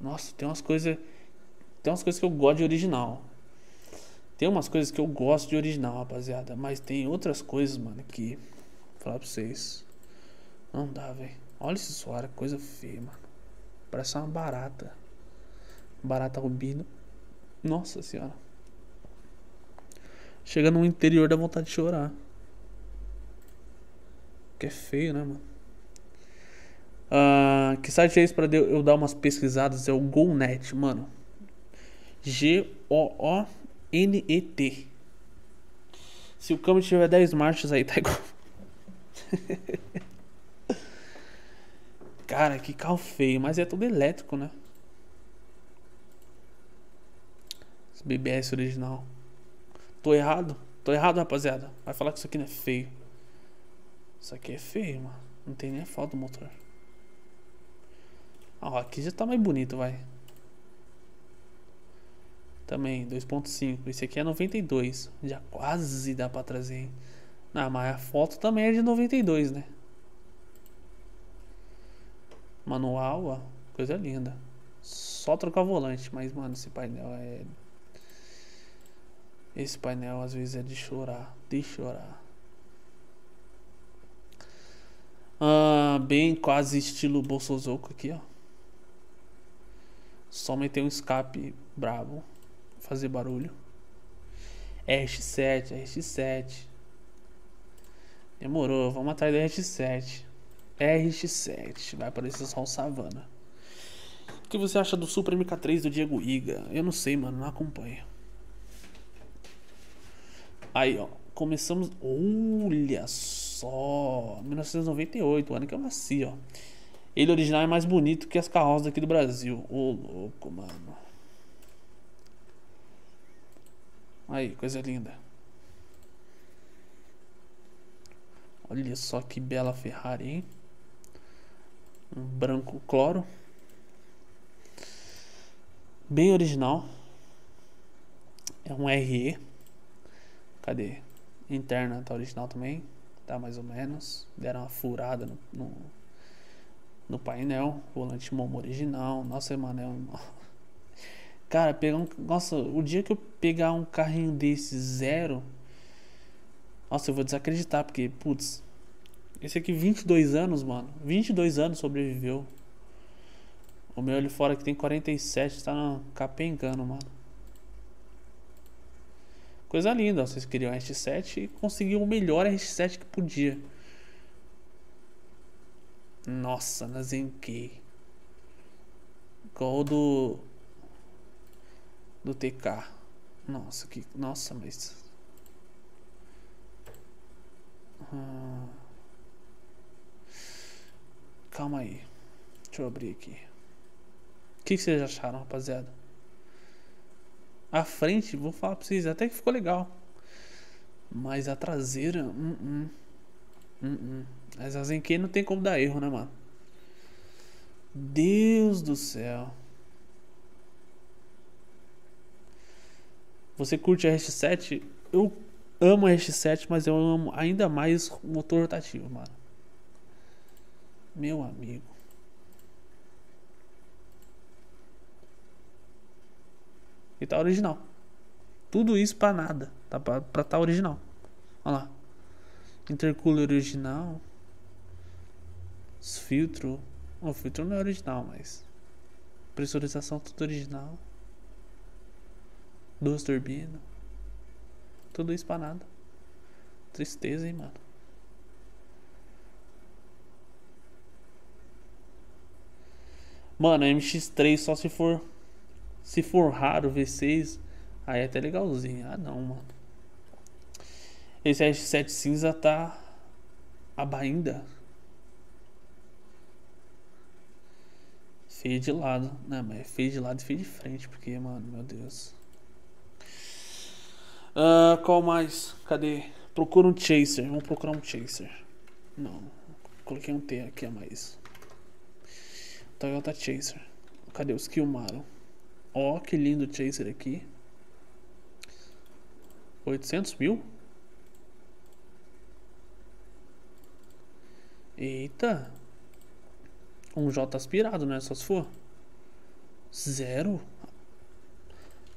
Nossa, tem umas coisas. Tem umas coisas que eu gosto de original. Tem umas coisas que eu gosto de original, rapaziada. Mas tem outras coisas, mano, que. Vou falar pra vocês. Não dá, velho. Olha esse suara, coisa feia, mano. Parece uma barata. Barata rubino. Nossa senhora. Chega no interior da vontade de chorar. Que é feio, né, mano? Uh, que site é esse pra eu dar umas pesquisadas? É o GoNet, mano. G-O-O N-E-T. Se o câmbio tiver 10 marchas aí, tá igual. Cara, que carro feio, mas é tudo elétrico, né? Esse BBS original. Tô errado? Tô errado, rapaziada. Vai falar que isso aqui não é feio. Isso aqui é feio, mano. Não tem nem foto do motor. Ah, aqui já tá mais bonito, vai. Também, 2.5. Esse aqui é 92. Já quase dá pra trazer, hein? Ah, mas a foto também é de 92, né? Manual, ó. Coisa linda. Só trocar o volante. Mas, mano, esse painel é... Esse painel às vezes é de chorar. De chorar. Ah, bem quase estilo Bolsozoco aqui, ó. Só meter um escape brabo fazer barulho. RX7, RX7. Demorou, vamos atrás do RX7. RX7, vai aparecer só o Savana. O que você acha do Super MK3 do Diego Iga? Eu não sei, mano, não acompanho. Aí, ó, começamos. Olha só! 1998, o ano que eu nasci, ó. Ele original é mais bonito que as carroças aqui do Brasil. Ô, louco, mano. Aí, coisa linda. Olha só que bela Ferrari, hein? Um branco cloro. Bem original. É um RE. Cadê? Interna tá original também. Tá mais ou menos. Deram uma furada no, no, no painel. Volante Momo original. Nossa, mano, é. Cara, pegar um. Nossa, o dia que eu pegar um carrinho desse zero. Nossa, eu vou desacreditar, porque, putz. Esse aqui, 22 anos, mano. 22 anos sobreviveu. O meu ali fora que tem 47, tá capengando, mano. Coisa linda, vocês queriam RX7 e conseguiu o melhor RX7 que podia. Nossa, na Zenkei. Igual do. Do TK. Nossa, que. Nossa, mas. Hum. Calma aí. Deixa eu abrir aqui. O que vocês acharam, rapaziada? A frente, vou falar pra vocês, até que ficou legal. Mas a traseira. Uh -uh. Uh Mas a Zenke não tem como dar erro, né, mano? Deus do céu. Você curte a RX7? Eu amo a RX7, mas eu amo ainda mais o motor rotativo, mano. Meu amigo. E tá original. Tudo isso pra nada. Tá pra, pra tá original. Olha lá. Intercooler original. Os filtro. O filtro não é original, mas. Pressurização tudo original. Duas turbinas. Tudo isso pra nada. Tristeza, hein, mano. Mano, MX3 só se for. Se for raro V6, aí é até legalzinho. Ah não, mano. Esse RX7 cinza tá. Aba ainda. Feio de lado. Não, mas é feio de lado e feio de frente. Porque, mano, meu Deus. Uh, qual mais? Cadê? Procura um chaser. Vamos procurar um chaser. Não. Coloquei um T aqui a mais. Toyota Chaser. Cadê os Kilmaro? Ó, oh, que lindo Chaser aqui. 800 mil? Eita. Um J aspirado, né? Só se for. Zero?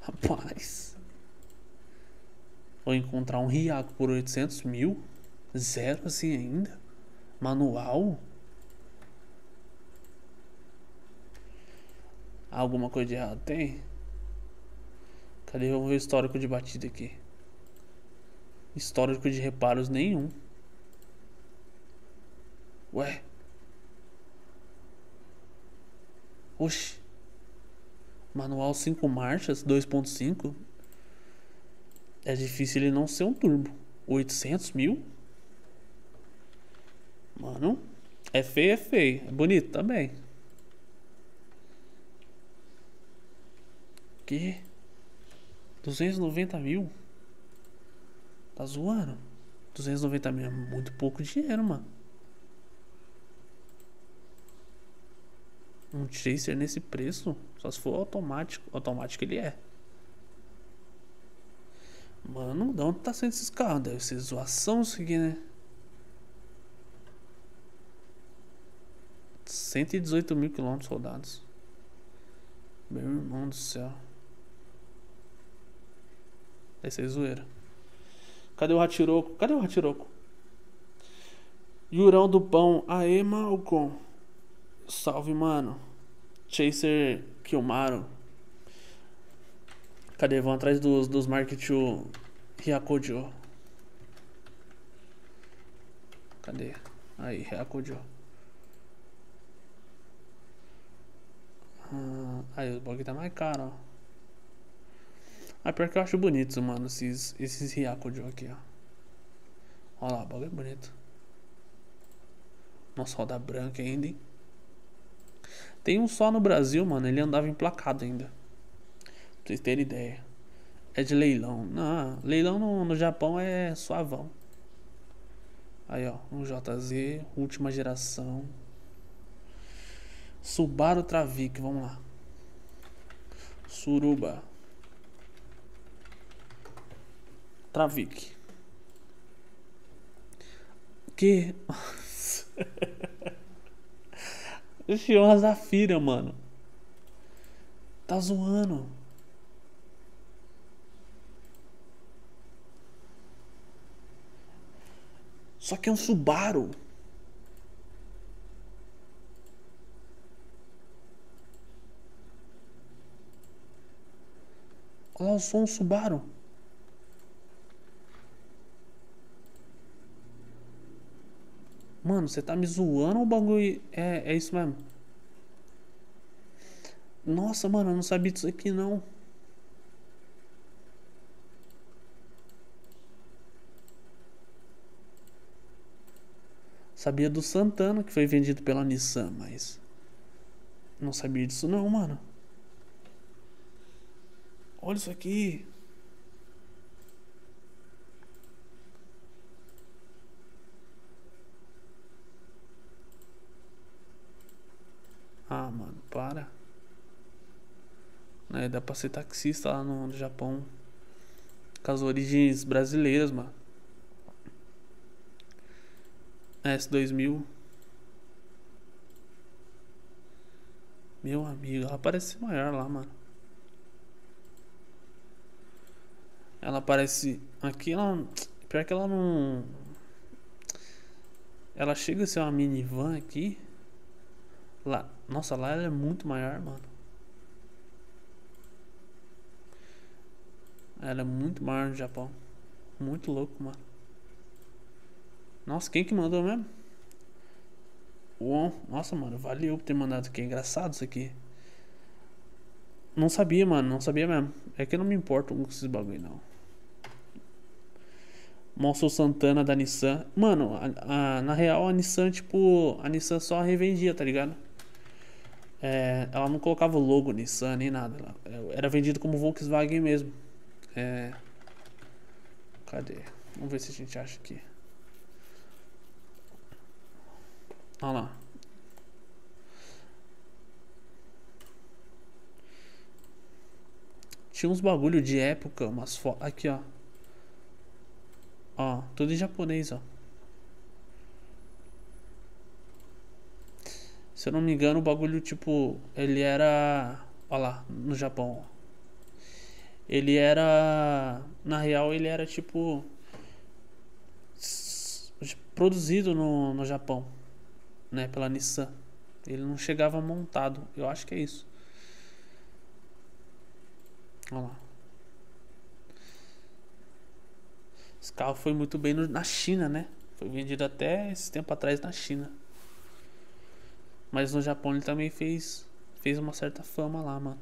Rapaz. Vou encontrar um Riaco por 800 mil? Zero assim ainda? Manual? Alguma coisa de errado tem? Cadê? Vamos ver o histórico de batida aqui. Histórico de reparos nenhum. Ué? Oxi. Manual 5 marchas, 2.5. É difícil ele não ser um turbo. 800 mil? Mano, é feio, é feio. É bonito também. Que? 290 mil? Tá zoando? 290 mil é muito pouco dinheiro, mano. Um Chaser nesse preço, só se for automático. Automático ele é. Mano, de onde tá saindo esses carros? Deve ser zoação isso aqui, né? 118 mil quilômetros rodados. Meu irmão do céu. Deve ser zoeira. Cadê o Ratiroco? Cadê o Ratiroco? Jurão do Pão. Aê, Malcom. Salve, mano. Chaser Kilmaro. Cadê? Vão atrás dos, dos Market 2 Hyakujo. Cadê? Aí, Hyakujo. Ah, aí, o bagulho tá mais caro, ó. Ah, pior que eu acho bonito, mano, esses, esses Hyakujo aqui, ó. Olha lá, o bagulho é bonito. Nossa, roda branca ainda, hein? Tem um só no Brasil, mano. Ele andava emplacado ainda. Pra vocês terem ideia. É de leilão. Não, leilão no, no Japão é suavão. Aí, ó. Um JZ, última geração. Subaru Travic, vamos lá. Suruba. Travic. Que. Uma Zafira, mano. Tá zoando. Só que é um Subaru. Olha o som Subaru. Mano, você tá me zoando ou o bagulho é, é isso mesmo? Nossa, mano, eu não sabia disso aqui não. Sabia do Santana que foi vendido pela Nissan, mas não sabia disso não, mano. Olha isso aqui. Mano, para. É, dá pra ser taxista lá no Japão. Com as origens brasileiras, mano. S2000. Meu amigo, ela parece maior lá, mano. Ela parece. Aqui ela. Pior que ela não. Ela chega a ser uma minivan aqui. Lá. Nossa, lá ela é muito maior, mano. Ela é muito maior no Japão. Muito louco, mano. Nossa, quem que mandou mesmo? Uou, nossa, mano, valeu por ter mandado aqui. É engraçado isso aqui. Não sabia, mano, não sabia mesmo. É que eu não me importo com esses bagulho, não. Monstro Santana da Nissan. Mano, a, a, na real a Nissan, tipo, a Nissan só revendia, tá ligado? É, ela não colocava logo Nissan nem nada. Ela, era vendido como Volkswagen mesmo. É. Cadê? Vamos ver se a gente acha aqui. Olha lá. Tinha uns bagulho de época, umas fotos. Aqui, ó. Ó, tudo em japonês, ó. Se eu não me engano, o bagulho, tipo, ele era. Olha lá, no Japão. Ele era. Na real, ele era tipo. Produzido no, no Japão, né? Pela Nissan. Ele não chegava montado. Eu acho que é isso. Olha lá. Esse carro foi muito bem no, na China, né? Foi vendido até esse tempo atrás na China. Mas no Japão ele também fez, fez uma certa fama lá, mano.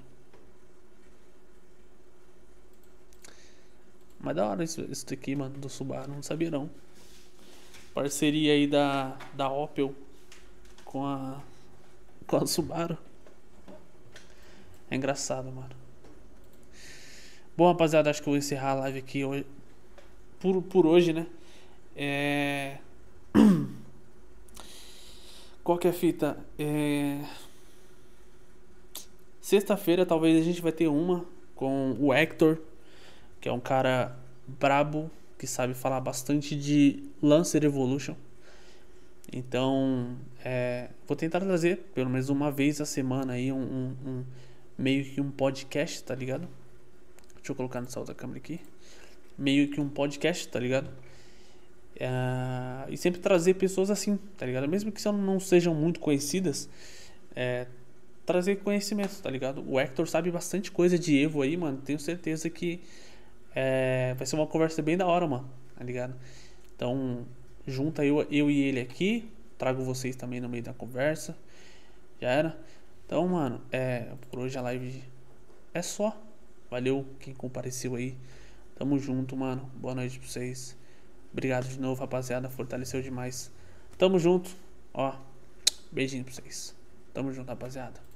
Mas da hora isso, isso daqui, mano, do Subaru, não sabia não. Parceria aí da, da Opel com a, com a Subaru. É engraçado, mano. Bom, rapaziada, acho que eu vou encerrar a live aqui hoje. Por, por hoje, né? É. Qual que é a fita? É... Sexta-feira talvez a gente vai ter uma com o Hector, que é um cara brabo, que sabe falar bastante de Lancer Evolution. Então, é, vou tentar trazer pelo menos uma vez a semana aí um, um, um, meio que um podcast, tá ligado? Deixa eu colocar nessa outra câmera aqui. Meio que um podcast, tá ligado? É, e sempre trazer pessoas assim, tá ligado? Mesmo que não sejam muito conhecidas, é, trazer conhecimento, tá ligado? O Hector sabe bastante coisa de Evo aí, mano. Tenho certeza que é, vai ser uma conversa bem da hora, mano, tá ligado? Então, junta eu, eu e ele aqui, trago vocês também no meio da conversa. Já era? Então, mano, é, por hoje a live é só. Valeu quem compareceu aí. Tamo junto, mano. Boa noite pra vocês. Obrigado de novo, rapaziada. Fortaleceu demais. Tamo junto. Ó, beijinho pra vocês. Tamo junto, rapaziada.